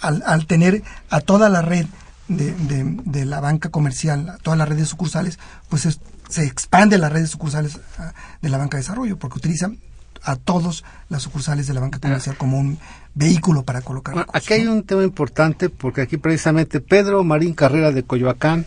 al, al tener a toda la red de, de- la banca comercial, a toda la red sucursales, pues es- se expande la red de sucursales ah, de la banca de desarrollo, porque utiliza a todos las sucursales de la banca comercial como un vehículo para colocar Bueno, recursos, aquí hay un tema importante porque aquí precisamente Pedro Marín Carrera de Coyoacán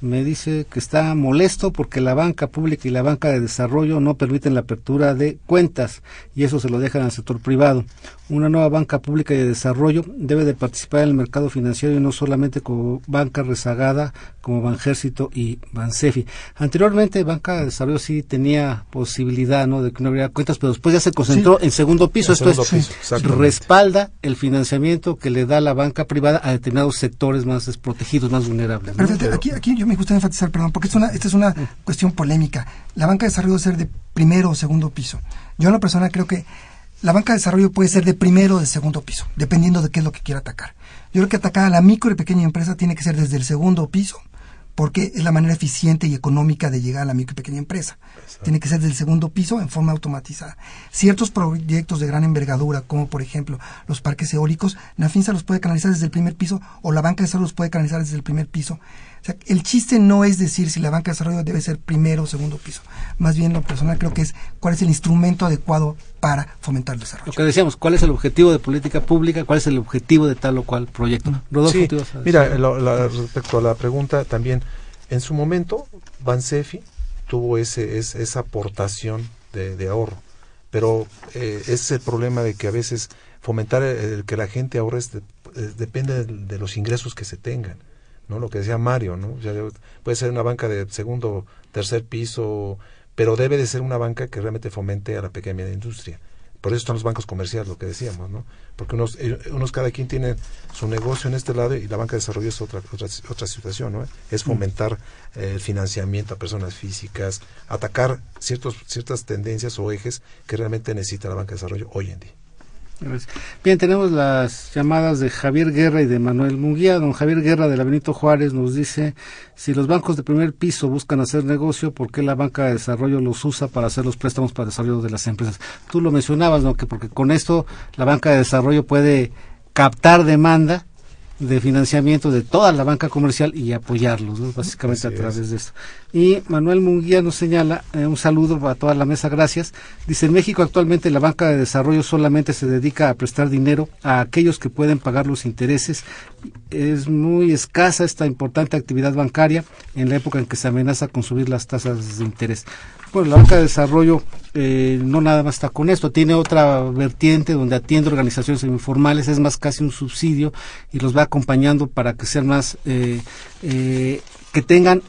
me dice que está molesto porque la banca pública y la banca de desarrollo no permiten la apertura de cuentas y eso se lo dejan al sector privado. Una nueva banca pública y de desarrollo debe de participar en el mercado financiero y no solamente como banca rezagada como Banjército y Bansefi. Anteriormente banca de desarrollo sí tenía posibilidad ¿no? de que no hubiera cuentas, pero después ya se concentró en segundo piso. En Esto segundo es, piso, respalda el financiamiento que le da la banca privada a determinados sectores más desprotegidos, más vulnerables. ¿no? Pero aquí, aquí yo me gustaría enfatizar, perdón, porque es una, esta es una cuestión polémica. La banca de desarrollo debe ser de primero o segundo piso. Yo en lo personal creo que la banca de desarrollo puede ser de primero o de segundo piso, dependiendo de qué es lo que quiera atacar. Yo creo que atacar a la micro y pequeña empresa tiene que ser desde el segundo piso, porque es la manera eficiente y económica de llegar a la micro y pequeña empresa. Tiene que ser del segundo piso en forma automatizada. Ciertos proyectos de gran envergadura, como por ejemplo los parques eólicos, Nafinsa los puede canalizar desde el primer piso o la banca de desarrollo los puede canalizar desde el primer piso. O sea, el chiste no es decir si la banca de desarrollo debe ser primero o segundo piso. Más bien lo personal creo que es cuál es el instrumento adecuado para fomentar el desarrollo. Lo que decíamos, ¿cuál es el objetivo de política pública? ¿Cuál es el objetivo de tal o cual proyecto? Rodolfo, Sí, ¿te ibas a decir? mira, lo- la- respecto a la pregunta también, en su momento, Bansefi tuvo ese, es- esa aportación de, de ahorro, pero eh, ese es el problema de que a veces fomentar el, el que la gente ahorre es de- eh, depende de, de los ingresos que se tengan, ¿no? Lo que decía Mario, ¿no? O sea, puede ser una banca de segundo, tercer piso, pero debe de ser una banca que realmente fomente a la pequeña y media industria. Por eso están los bancos comerciales, lo que decíamos, ¿no? Porque unos, eh, unos cada quien tiene su negocio en este lado y la banca de desarrollo es otra otra, otra situación, ¿no? Es fomentar eh, el financiamiento a personas físicas, atacar ciertos ciertas tendencias o ejes que realmente necesita la banca de desarrollo hoy en día. Gracias. Bien, tenemos las llamadas de Javier Guerra y de Manuel Munguía. Don Javier Guerra de la Benito Juárez nos dice, si los bancos de primer piso buscan hacer negocio, ¿por qué la banca de desarrollo los usa para hacer los préstamos para el desarrollo de las empresas? Tú lo mencionabas, ¿no? Que porque con esto la banca de desarrollo puede captar demanda de financiamiento de toda la banca comercial y apoyarlos, ¿no? básicamente Así a través es. de esto. Y Manuel Munguía nos señala, eh, un saludo para toda la mesa, gracias. Dice, en México actualmente la banca de desarrollo solamente se dedica a prestar dinero a aquellos que pueden pagar los intereses. Es muy escasa esta importante actividad bancaria en la época en que se amenaza con subir las tasas de interés. Bueno, la banca de desarrollo eh, no nada más está con esto, tiene otra vertiente donde atiende organizaciones informales, es más casi un subsidio y los va acompañando para que sean más, eh, eh, que tengan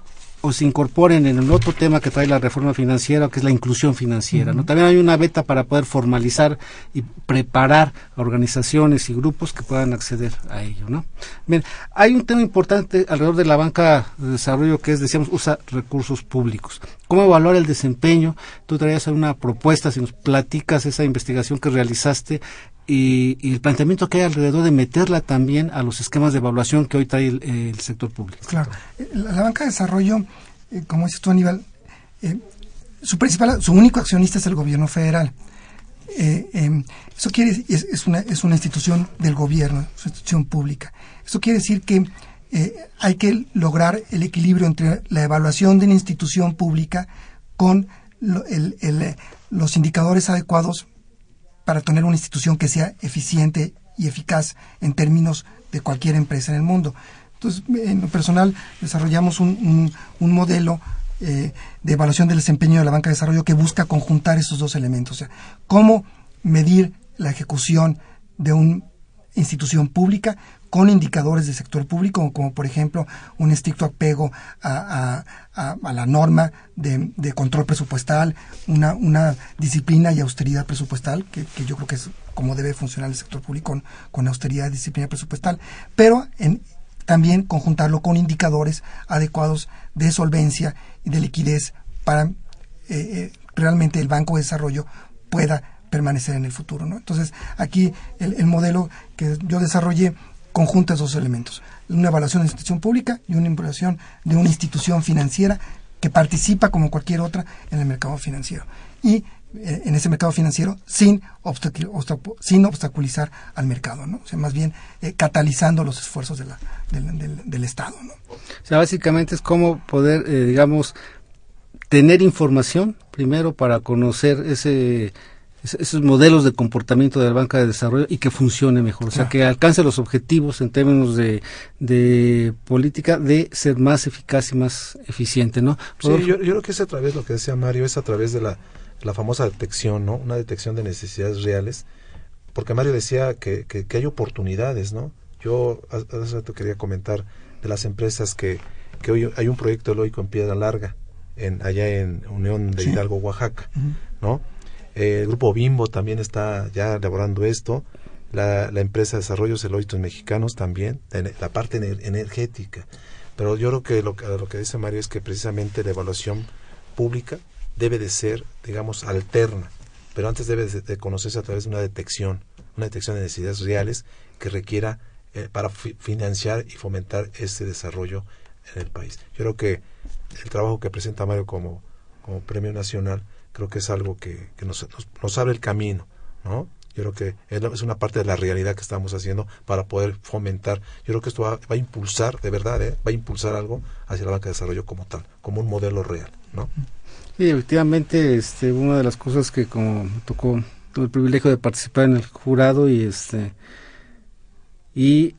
o se incorporen en el otro tema que trae la reforma financiera, que es la inclusión financiera. ¿no? También hay una beta para poder formalizar y preparar a organizaciones y grupos que puedan acceder a ello. ¿no? Bien, hay un tema importante alrededor de la banca de desarrollo que es, decíamos, usa recursos públicos. ¿Cómo evaluar el desempeño? Tú traías una propuesta, si nos platicas esa investigación que realizaste y, y el planteamiento que hay alrededor de meterla también a los esquemas de evaluación que hoy trae el, sector público. Claro. La, banca de desarrollo, eh, como dices tú, Aníbal, eh, su principal, su único accionista es el gobierno federal. Eh, eh, eso quiere decir- es, es una, es una institución del gobierno, es una institución pública. Eso quiere decir que hay que lograr el equilibrio entre la evaluación de una institución pública con lo- el- el, los indicadores adecuados para tener una institución que sea eficiente y eficaz en términos de cualquier empresa en el mundo. Entonces, en lo personal, desarrollamos un, modelo eh, de evaluación del desempeño de la banca de desarrollo que busca conjuntar esos dos elementos. O sea, cómo medir la ejecución de una institución pública con indicadores del sector público, como, por ejemplo un estricto apego a, a- la norma de, de control presupuestal, una, una disciplina y austeridad presupuestal, que, que yo creo que es como debe funcionar el sector público con, con austeridad y disciplina presupuestal, pero en, también conjuntarlo con indicadores adecuados de solvencia y de liquidez para eh, eh, realmente el Banco de Desarrollo pueda permanecer en el futuro. ¿no? Entonces, aquí el, el modelo que yo desarrollé conjunta esos elementos. Una evaluación de institución pública y una evaluación de una institución financiera que participa como cualquier otra en el mercado financiero. Y eh, en ese mercado financiero sin, obstacul- obstacu- sin obstaculizar al mercado, ¿no? O sea, más bien eh, catalizando los esfuerzos del, Estado. O sea, básicamente es cómo poder, eh, digamos, tener información primero para conocer ese es- esos modelos de comportamiento de la banca de desarrollo y que funcione mejor, o sea, Claro. que alcance los objetivos en términos de, de política de ser más eficaz y más eficiente, ¿no? Sí, yo, yo creo que es a través, lo que decía Mario, es a través de la, la famosa detección, ¿no? Una detección de necesidades reales. Porque Mario decía que, que, que hay oportunidades, ¿no? Yo hace rato quería comentar de las empresas que, que hoy hay un proyecto eloico en Piedra Larga, en, allá en Unión de Sí. Hidalgo, Oaxaca. ¿no? Eh, el grupo Bimbo también está ya elaborando esto. La, la empresa de desarrollos eloitos mexicanos también, en- la parte ener- energética. Pero yo creo que lo, que lo que dice Mario es que precisamente la evaluación pública debe de ser, digamos, alterna, pero antes debe de, conocerse a través de una detección, una detección de necesidades reales que requiera eh, para fi- financiar y fomentar ese desarrollo en el país. Yo creo que el trabajo que presenta Mario como, como premio nacional, creo que es algo que, que nos, nos, abre el camino, ¿no? Yo creo que es una parte de la realidad que estamos haciendo para poder fomentar. Yo creo que esto va, va a impulsar, de verdad, ¿eh? va a impulsar algo hacia la banca de desarrollo como tal, como un modelo real, ¿no? Sí, efectivamente, este, una de las cosas que como me tocó, tuve el privilegio de participar en el jurado y este y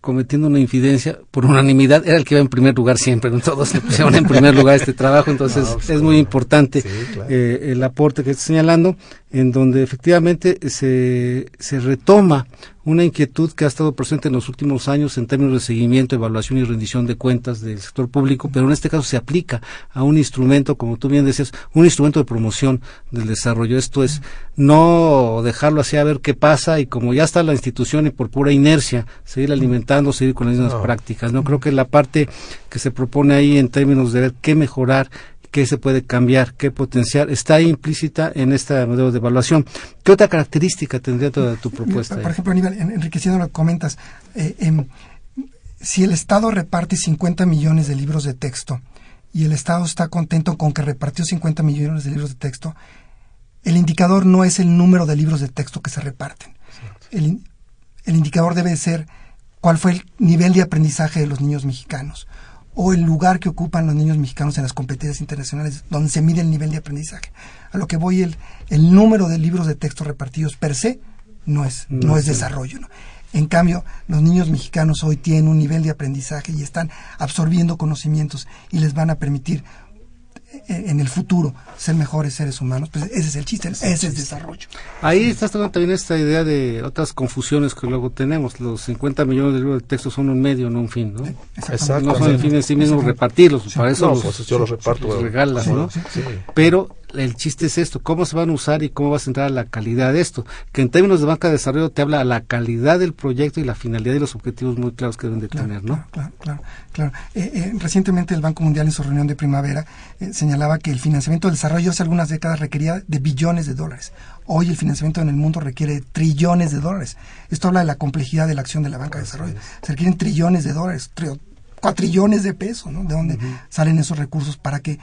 cometiendo una infidencia por unanimidad era el que iba en primer lugar siempre, ¿no? todos le pusieron en primer lugar este trabajo, entonces No, pues, es muy importante Sí, claro. eh, el aporte que está señalando, en donde efectivamente se, se retoma una inquietud que ha estado presente en los últimos años en términos de seguimiento, evaluación y rendición de cuentas del sector público, pero en este caso se aplica a un instrumento, como tú bien decías, un instrumento de promoción del desarrollo. Esto es no dejarlo así a ver qué pasa y como ya está la institución y por pura inercia, seguir alimentando, seguir con las mismas No. prácticas. No creo que la parte que se propone ahí en términos de ver qué mejorar qué se puede cambiar, qué potenciar, está implícita en este modelo de evaluación. ¿Qué otra característica tendría toda tu propuesta? Por ejemplo, Aníbal, en- enriqueciendo lo que comentas, eh, em, si el Estado reparte 50 millones de libros de texto y el Estado está contento con que repartió 50 millones de libros de texto, el indicador no es el número de libros de texto que se reparten. El indicador debe ser cuál fue el nivel de aprendizaje de los niños mexicanos o el lugar que ocupan los niños mexicanos en las competencias internacionales donde se mide el nivel de aprendizaje. A lo que voy, el, el número de libros de texto repartidos per se no es, no es desarrollo. ¿no? En cambio, los niños mexicanos hoy tienen un nivel de aprendizaje y están absorbiendo conocimientos y les van a permitir en el futuro ser mejores seres humanos. Pues ese es el chiste, ese es desarrollo. Ahí estás tomando también esta idea de otras confusiones que luego tenemos. Los 50 millones de libros de texto son un medio, no un fin, ¿no? Exacto. No son el fin en sí mismo repartirlos, para eso No, los, pues yo los reparto. los regalas, ¿no? Sí, sí. Pero el chiste es esto, cómo se van a usar y cómo vas a entrar a la calidad de esto. Que en términos de banca de desarrollo te habla a la calidad del proyecto y la finalidad y los objetivos muy claros que deben de tener, ¿no? Claro, claro, claro. Eh, eh, recientemente el Banco Mundial en su reunión de primavera eh, señalaba que el financiamiento del desarrollo hace algunas décadas requería de billones de dólares. Hoy el financiamiento en el mundo requiere de trillones de dólares. Esto habla de la complejidad de la acción de la banca de desarrollo. Se requieren trillones de dólares, tri- cuatrillones de pesos, ¿no? De dónde salen esos recursos para que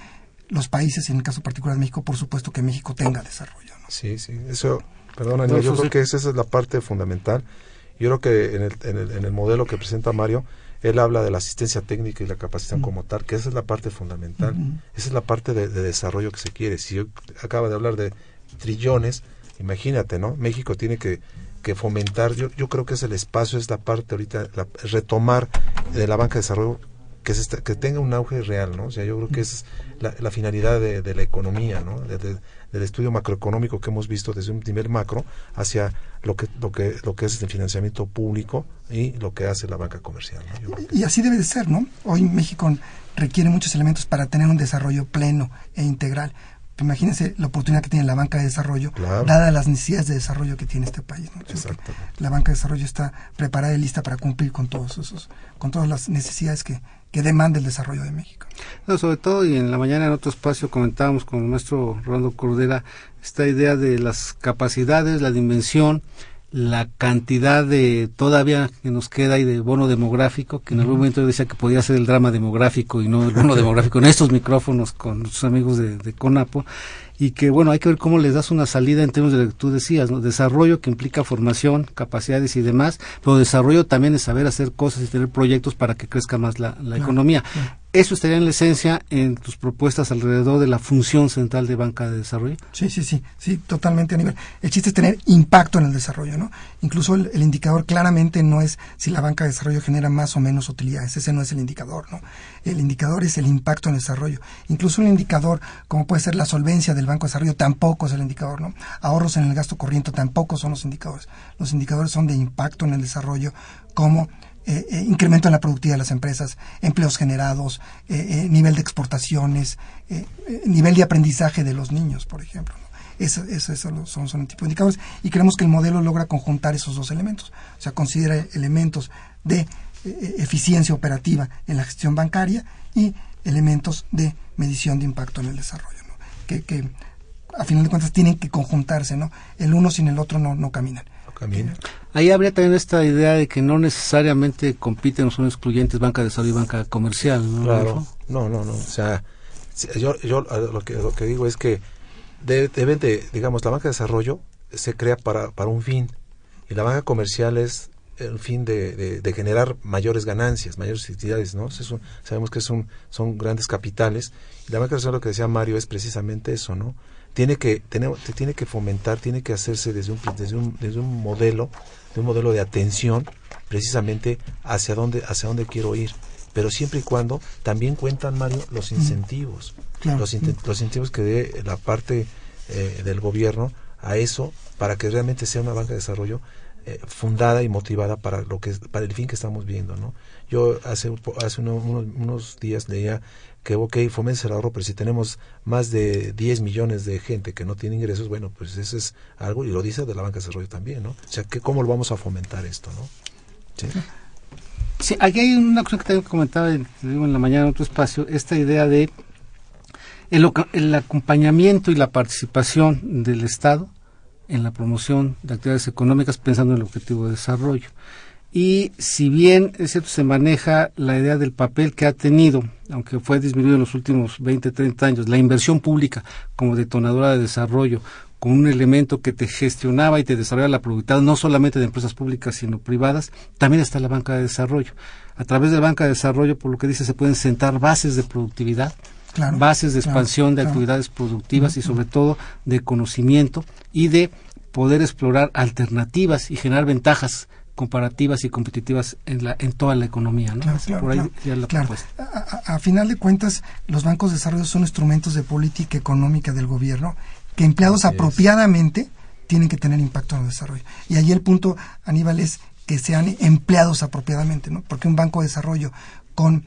los países, en el caso particular de México, por supuesto que México tenga desarrollo. ¿no? Sí, sí, eso, perdona, No, yo eso creo sí. que esa, esa es la parte fundamental. Yo creo que en el, en, el, en el modelo que presenta Mario, él habla de la asistencia técnica y la capacitación como tal, que esa es la parte fundamental. Esa es la parte de, de desarrollo que se quiere. Si yo acaba de hablar de trillones, imagínate, ¿no? México tiene que, que fomentar, yo, yo creo que es el espacio, es la parte ahorita, la, retomar de la banca de desarrollo que, se está- que tenga un auge real, ¿no? O sea, yo creo que esa es la, la finalidad de, de la economía, ¿no? De- de- del estudio macroeconómico que hemos visto desde un nivel macro hacia lo que lo que lo que es el financiamiento público y lo que hace la banca comercial. ¿no? Y así debe de ser, ¿no? Hoy México requiere muchos elementos para tener un desarrollo pleno e integral. Imagínense la oportunidad que tiene la banca de desarrollo, Claro. dadas las necesidades de desarrollo que tiene este país. ¿no? La banca de desarrollo está preparada y lista para cumplir con todos esos, con todas las necesidades que, que demanda el desarrollo de México. No, sobre todo, y en la mañana en otro espacio comentábamos con el maestro Rolando Cordera esta idea de las capacidades, la dimensión, la cantidad de todavía que nos queda y de bono demográfico, que en algún momento yo decía que podía ser el drama demográfico y no el bono demográfico en estos micrófonos con nuestros amigos de, de CONAPO, y que bueno, hay que ver cómo les das una salida en términos de lo que tú decías, ¿no? desarrollo que implica formación, capacidades y demás, pero desarrollo también es saber hacer cosas y tener proyectos para que crezca más la, la economía. eso estaría en la esencia en tus propuestas alrededor de la función central de banca de desarrollo. Sí, sí, sí, sí, totalmente a nivel. El chiste es tener impacto en el desarrollo, ¿no? Incluso el, el indicador claramente no es si la banca de desarrollo genera más o menos utilidades, ese no es el indicador, ¿no? El indicador es el impacto en el desarrollo. Incluso un indicador como puede ser la solvencia del Banco de Desarrollo tampoco es el indicador, ¿no? Ahorros en el gasto corriente tampoco son los indicadores. Los indicadores son de impacto en el desarrollo como eh, eh, incremento en la productividad de las empresas, empleos generados, eh, nivel de exportaciones, nivel de aprendizaje de los niños, por ejemplo. ¿no? Eso, eso, son, son el tipo de indicadores y creemos que el modelo logra conjuntar esos dos elementos. O sea, considera elementos de eficiencia operativa en la gestión bancaria y elementos de medición de impacto en el desarrollo, ¿no? que, que a final de cuentas tienen que conjuntarse, ¿no? El uno sin el otro no, no caminan. Camina. Ahí habría también esta idea de que no necesariamente compiten o son excluyentes banca de desarrollo y banca comercial, ¿no? Claro. No, no, no. O sea, yo, yo lo, que, lo que digo es que de- deben de, digamos, la banca de desarrollo se crea para, para un fin y la banca comercial es el fin de, de- de generar mayores ganancias, mayores utilidades, ¿no? Es un- sabemos que es un- son grandes capitales y la banca lo que decía Mario, es precisamente eso, ¿no? Tiene que, te tiene que fomentar, tiene que hacerse desde un, desde un, desde un modelo, de un modelo de atención precisamente hacia dónde, hacia dónde quiero ir pero siempre y cuando también cuentan, Mario, los incentivos, Claro. los, inte- los incentivos que dé la parte eh, del gobierno a eso para que realmente sea una banca de desarrollo eh, fundada y motivada para lo que para el fin que estamos viendo, ¿no? Yo hace hace uno- unos, unos días leía que ok, fomente el ahorro, pero si tenemos más de 10 millones de gente que no tiene ingresos, bueno, pues eso es algo y lo dice de la banca de desarrollo también, ¿no? O sea, que cómo lo vamos a fomentar esto, ¿no? Sí. Sí, aquí hay una cosa que también comentaba en, te en la mañana en otro espacio, esta idea de el, el acompañamiento y la participación del Estado en la promoción de actividades económicas pensando en el objetivo de desarrollo. Y si bien es cierto, se maneja la idea del papel que ha tenido, aunque fue disminuido en los últimos 20, 30 años, la inversión pública como detonadora de desarrollo, como un elemento que te gestionaba y te desarrollaba la productividad, no solamente de empresas públicas, sino privadas, también está la banca de desarrollo. A través de la banca de desarrollo, por lo que dice, se pueden sentar bases de productividad, Claro, bases de claro, expansión de claro. actividades productivas y sobre todo de conocimiento y de poder explorar alternativas y generar ventajas comparativas y competitivas en la en toda la economía, ¿no? Claro, Es claro, por ahí claro, la claro. propuesta. A, a- a final de cuentas, los bancos de desarrollo son instrumentos de política económica del gobierno que empleados Así es. apropiadamente tienen que tener impacto en el desarrollo. Y ahí el punto, Aníbal, es que sean empleados apropiadamente, ¿no? Porque un banco de desarrollo con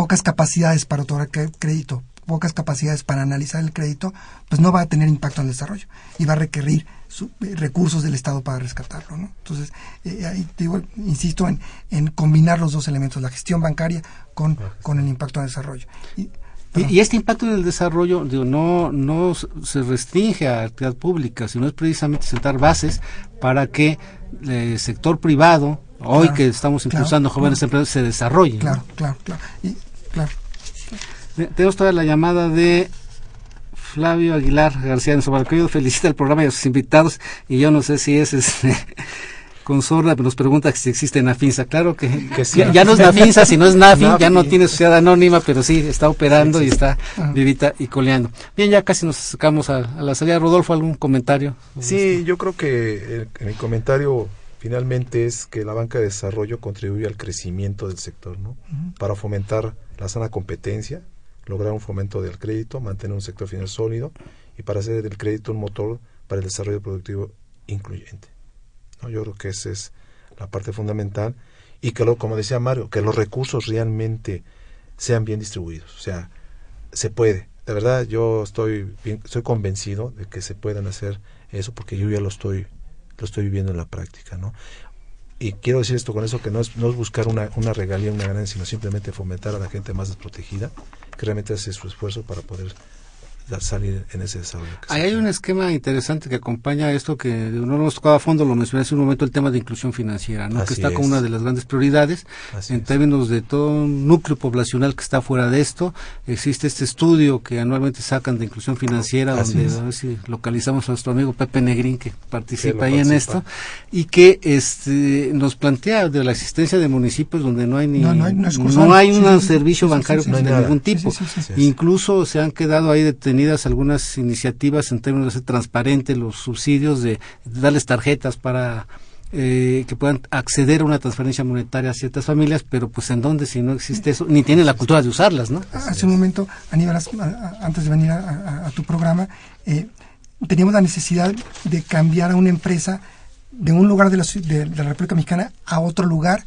pocas capacidades para otorgar crédito, pocas capacidades para analizar el crédito, pues no va a tener impacto en el desarrollo y va a requerir su- eh, recursos del Estado para rescatarlo. ¿no? Entonces, eh, ahí te digo, insisto en, en combinar los dos elementos, la gestión bancaria con, con el impacto en el desarrollo. Y, Y, y este impacto en el desarrollo digo, no, no se restringe a actividad pública, sino es precisamente sentar bases para que el sector privado, hoy Claro, que estamos claro, impulsando jóvenes claro. empresarios, se desarrolle. ¿no? claro, claro, claro. Y, claro. Te- Tenemos todavía la llamada de Flavio Aguilar García en Sobalcoyo. Felicita el programa y a sus invitados. Y yo no sé si es este, con pero nos pregunta si existe Nafinsa. Claro que, Que sí. ya, ya no es Nafinsa, sino es Nafi. Nafi. Ya no tiene sociedad anónima, pero sí está operando Sí y está Ajá. vivita y coleando. Bien, ya casi nos sacamos a, a la salida. Rodolfo, ¿algún comentario? Sí, yo creo que el, mi comentario finalmente es que la banca de desarrollo contribuye al crecimiento del sector, ¿no? Para fomentar la sana competencia, lograr un fomento del crédito, mantener un sector financiero sólido y para hacer del crédito un motor para el desarrollo productivo incluyente. ¿no? Yo creo que esa es la parte fundamental y que, lo, como decía Mario, que los recursos realmente sean bien distribuidos. O sea, se puede. De verdad, yo estoy, bien, estoy convencido de que se puedan hacer eso porque yo ya lo estoy, lo estoy viviendo en la práctica, ¿no? Y quiero decir esto con eso que no es, no es buscar una, una regalía, una ganancia, sino simplemente fomentar a la gente más desprotegida, que realmente hace su esfuerzo para poder salir en ese desarrollo. Ahí hay un esquema interesante que acompaña esto que no lo hemos tocado a fondo, lo mencioné hace un momento, el tema de inclusión financiera, ¿no? que está como una de las grandes prioridades Así en es. términos de todo un núcleo poblacional que está fuera de esto. Existe este estudio que anualmente sacan de inclusión financiera, Así donde es. a ver si localizamos a nuestro amigo Pepe Negrín que participa ahí en esto y que este nos plantea de la existencia de municipios donde no hay ni No, no hay- no hay sucursal. no hay Sí, un sí, servicio sí, bancario sí, sí, de ningún tipo. sí, sí, sí. Así es. Incluso se han quedado ahí algunas iniciativas en términos de hacer transparente los subsidios, de, darles tarjetas para eh, que puedan acceder a una transferencia monetaria a ciertas familias, pero pues en dónde si no existe eso, ni tienen la cultura de usarlas, ¿no? Hace un momento, Aníbal, antes de venir a, tu programa, eh, teníamos la necesidad de cambiar a una empresa de un lugar de la, de, de la República Mexicana a otro lugar,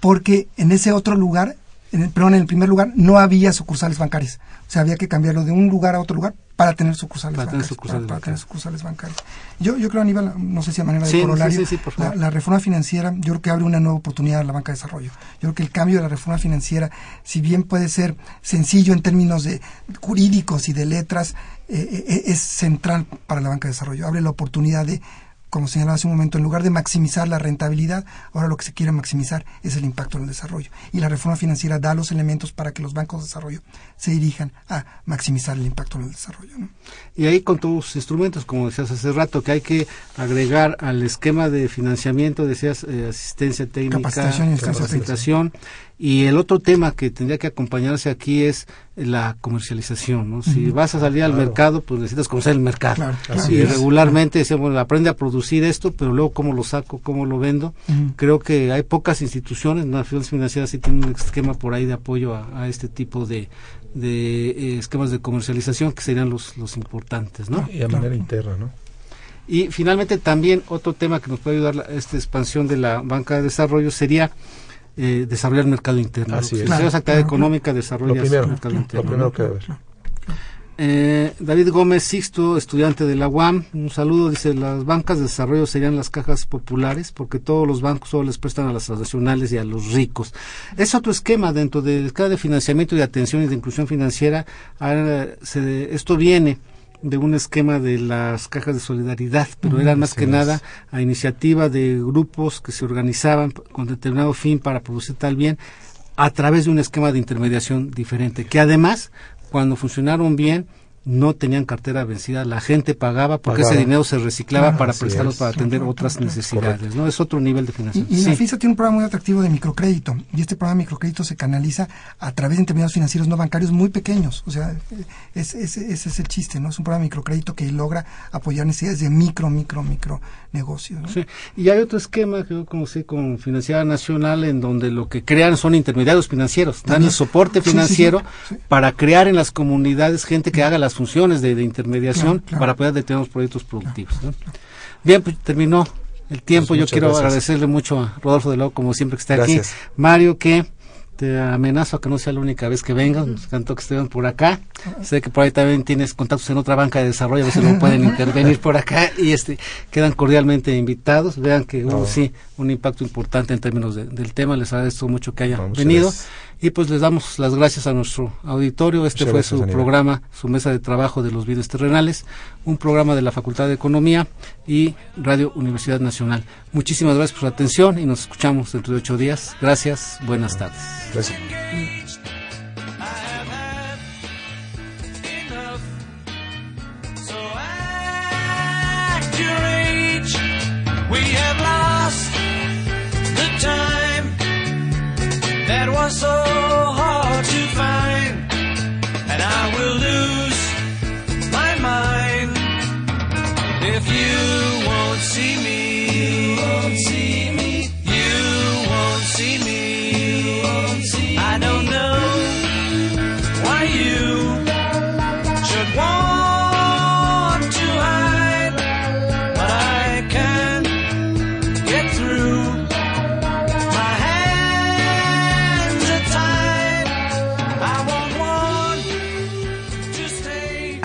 porque en ese otro lugar, en el, perdón, en el primer lugar, no había sucursales bancarias. O sea, había que cambiarlo de un lugar a otro lugar para tener sucursales Para tener bancarias. sucursales para, para tener sucursales bancarias. Yo, yo creo, Aníbal, no sé si a manera de Sí, corolario, sí, sí, por favor. la- la reforma financiera yo creo que abre una nueva oportunidad a la banca de desarrollo. Yo creo que el cambio de la reforma financiera, si bien puede ser sencillo en términos de jurídicos y de letras, eh, eh, es central para la banca de desarrollo. Abre la oportunidad de, como señalaba hace un momento, en lugar de maximizar la rentabilidad, ahora lo que se quiere maximizar es el impacto en el desarrollo. Y la reforma financiera da los elementos para que los bancos de desarrollo se dirijan a maximizar el impacto en el desarrollo. ¿no? Y ahí con todos los instrumentos, como decías hace rato, que hay que agregar al esquema de financiamiento, decías eh, asistencia técnica, Capacitación y asistencia capacitación. Y el otro tema que tendría que acompañarse aquí es la comercialización. ¿no? Si vas a salir al Claro. mercado, pues necesitas conocer el mercado. Claro, claro. Así y regularmente decíamos, bueno, aprende a producir esto, pero luego cómo lo saco, cómo lo vendo. Creo que hay pocas instituciones, las finanzas financieras sí tienen un esquema por ahí de apoyo a, a este tipo de, de eh, esquemas de comercialización que serían los, los importantes, ¿no? Y a manera interna, ¿no? Y finalmente también otro tema que nos puede ayudar a esta expansión de la banca de desarrollo sería eh, desarrollar el mercado interno. Así Si es. actividad Claro, económica, Lo desarrollas primero, el mercado lo interno. primero ¿no? que debe. Eh, David Gómez Sixto, estudiante de la UAM, un saludo, dice, las bancas de desarrollo serían las cajas populares porque todos los bancos solo les prestan a las transnacionales y a los ricos. Es otro esquema dentro del esquema de financiamiento y de atención y de inclusión financiera. ah, se- esto viene de un esquema de las cajas de solidaridad, pero eran más así que es. nada a iniciativa de grupos que se organizaban con determinado fin para producir tal bien a través de un esquema de intermediación diferente, que además, cuando funcionaron bien, no tenían cartera vencida, la gente pagaba porque Pagaba. ese dinero se reciclaba Claro, para prestarlos es. para atender otras necesidades, ¿no? Es otro nivel de financiación. y la Sí. FISA tiene un programa muy atractivo de microcrédito y este programa de microcrédito se canaliza a través de intermediarios financieros no bancarios muy pequeños. O sea, eh, es- es- ese es el chiste, ¿no? Es un programa de microcrédito que logra apoyar necesidades de micro, micro, micro negocios. ¿no? Sí. Y hay otro esquema que yo conocí con Financiera Nacional en donde lo que crean son intermediarios financieros, dan el soporte Sí, sí, sí, financiero sí. para crear en las comunidades gente que haga las funciones de, de intermediación Claro, claro. para poder detener los proyectos productivos. ¿no? Bien, pues terminó el tiempo. Pues yo quiero gracias. agradecerle mucho a Rodolfo de Lobo, como siempre que está Gracias. aquí. Mario, que te amenazo a que no sea la única vez que vengas. Nos encantó que estén por acá. Sé que por ahí también tienes contactos en otra banca de desarrollo, a veces no pueden intervenir por acá y este quedan cordialmente invitados. Vean que hubo No. sí un impacto importante en términos de- del tema. Les agradezco mucho que hayan No, venido. gracias. Y pues les damos las gracias a nuestro auditorio. Este Muchas fue gracias, su Aníbal. programa, su mesa de trabajo de los bienes terrenales, un programa de la Facultad de Economía y Radio Universidad Nacional. Muchísimas gracias por su atención y nos escuchamos dentro de ocho días. Gracias, buenas tardes. Gracias. We have lost was so hard to find. And I will lose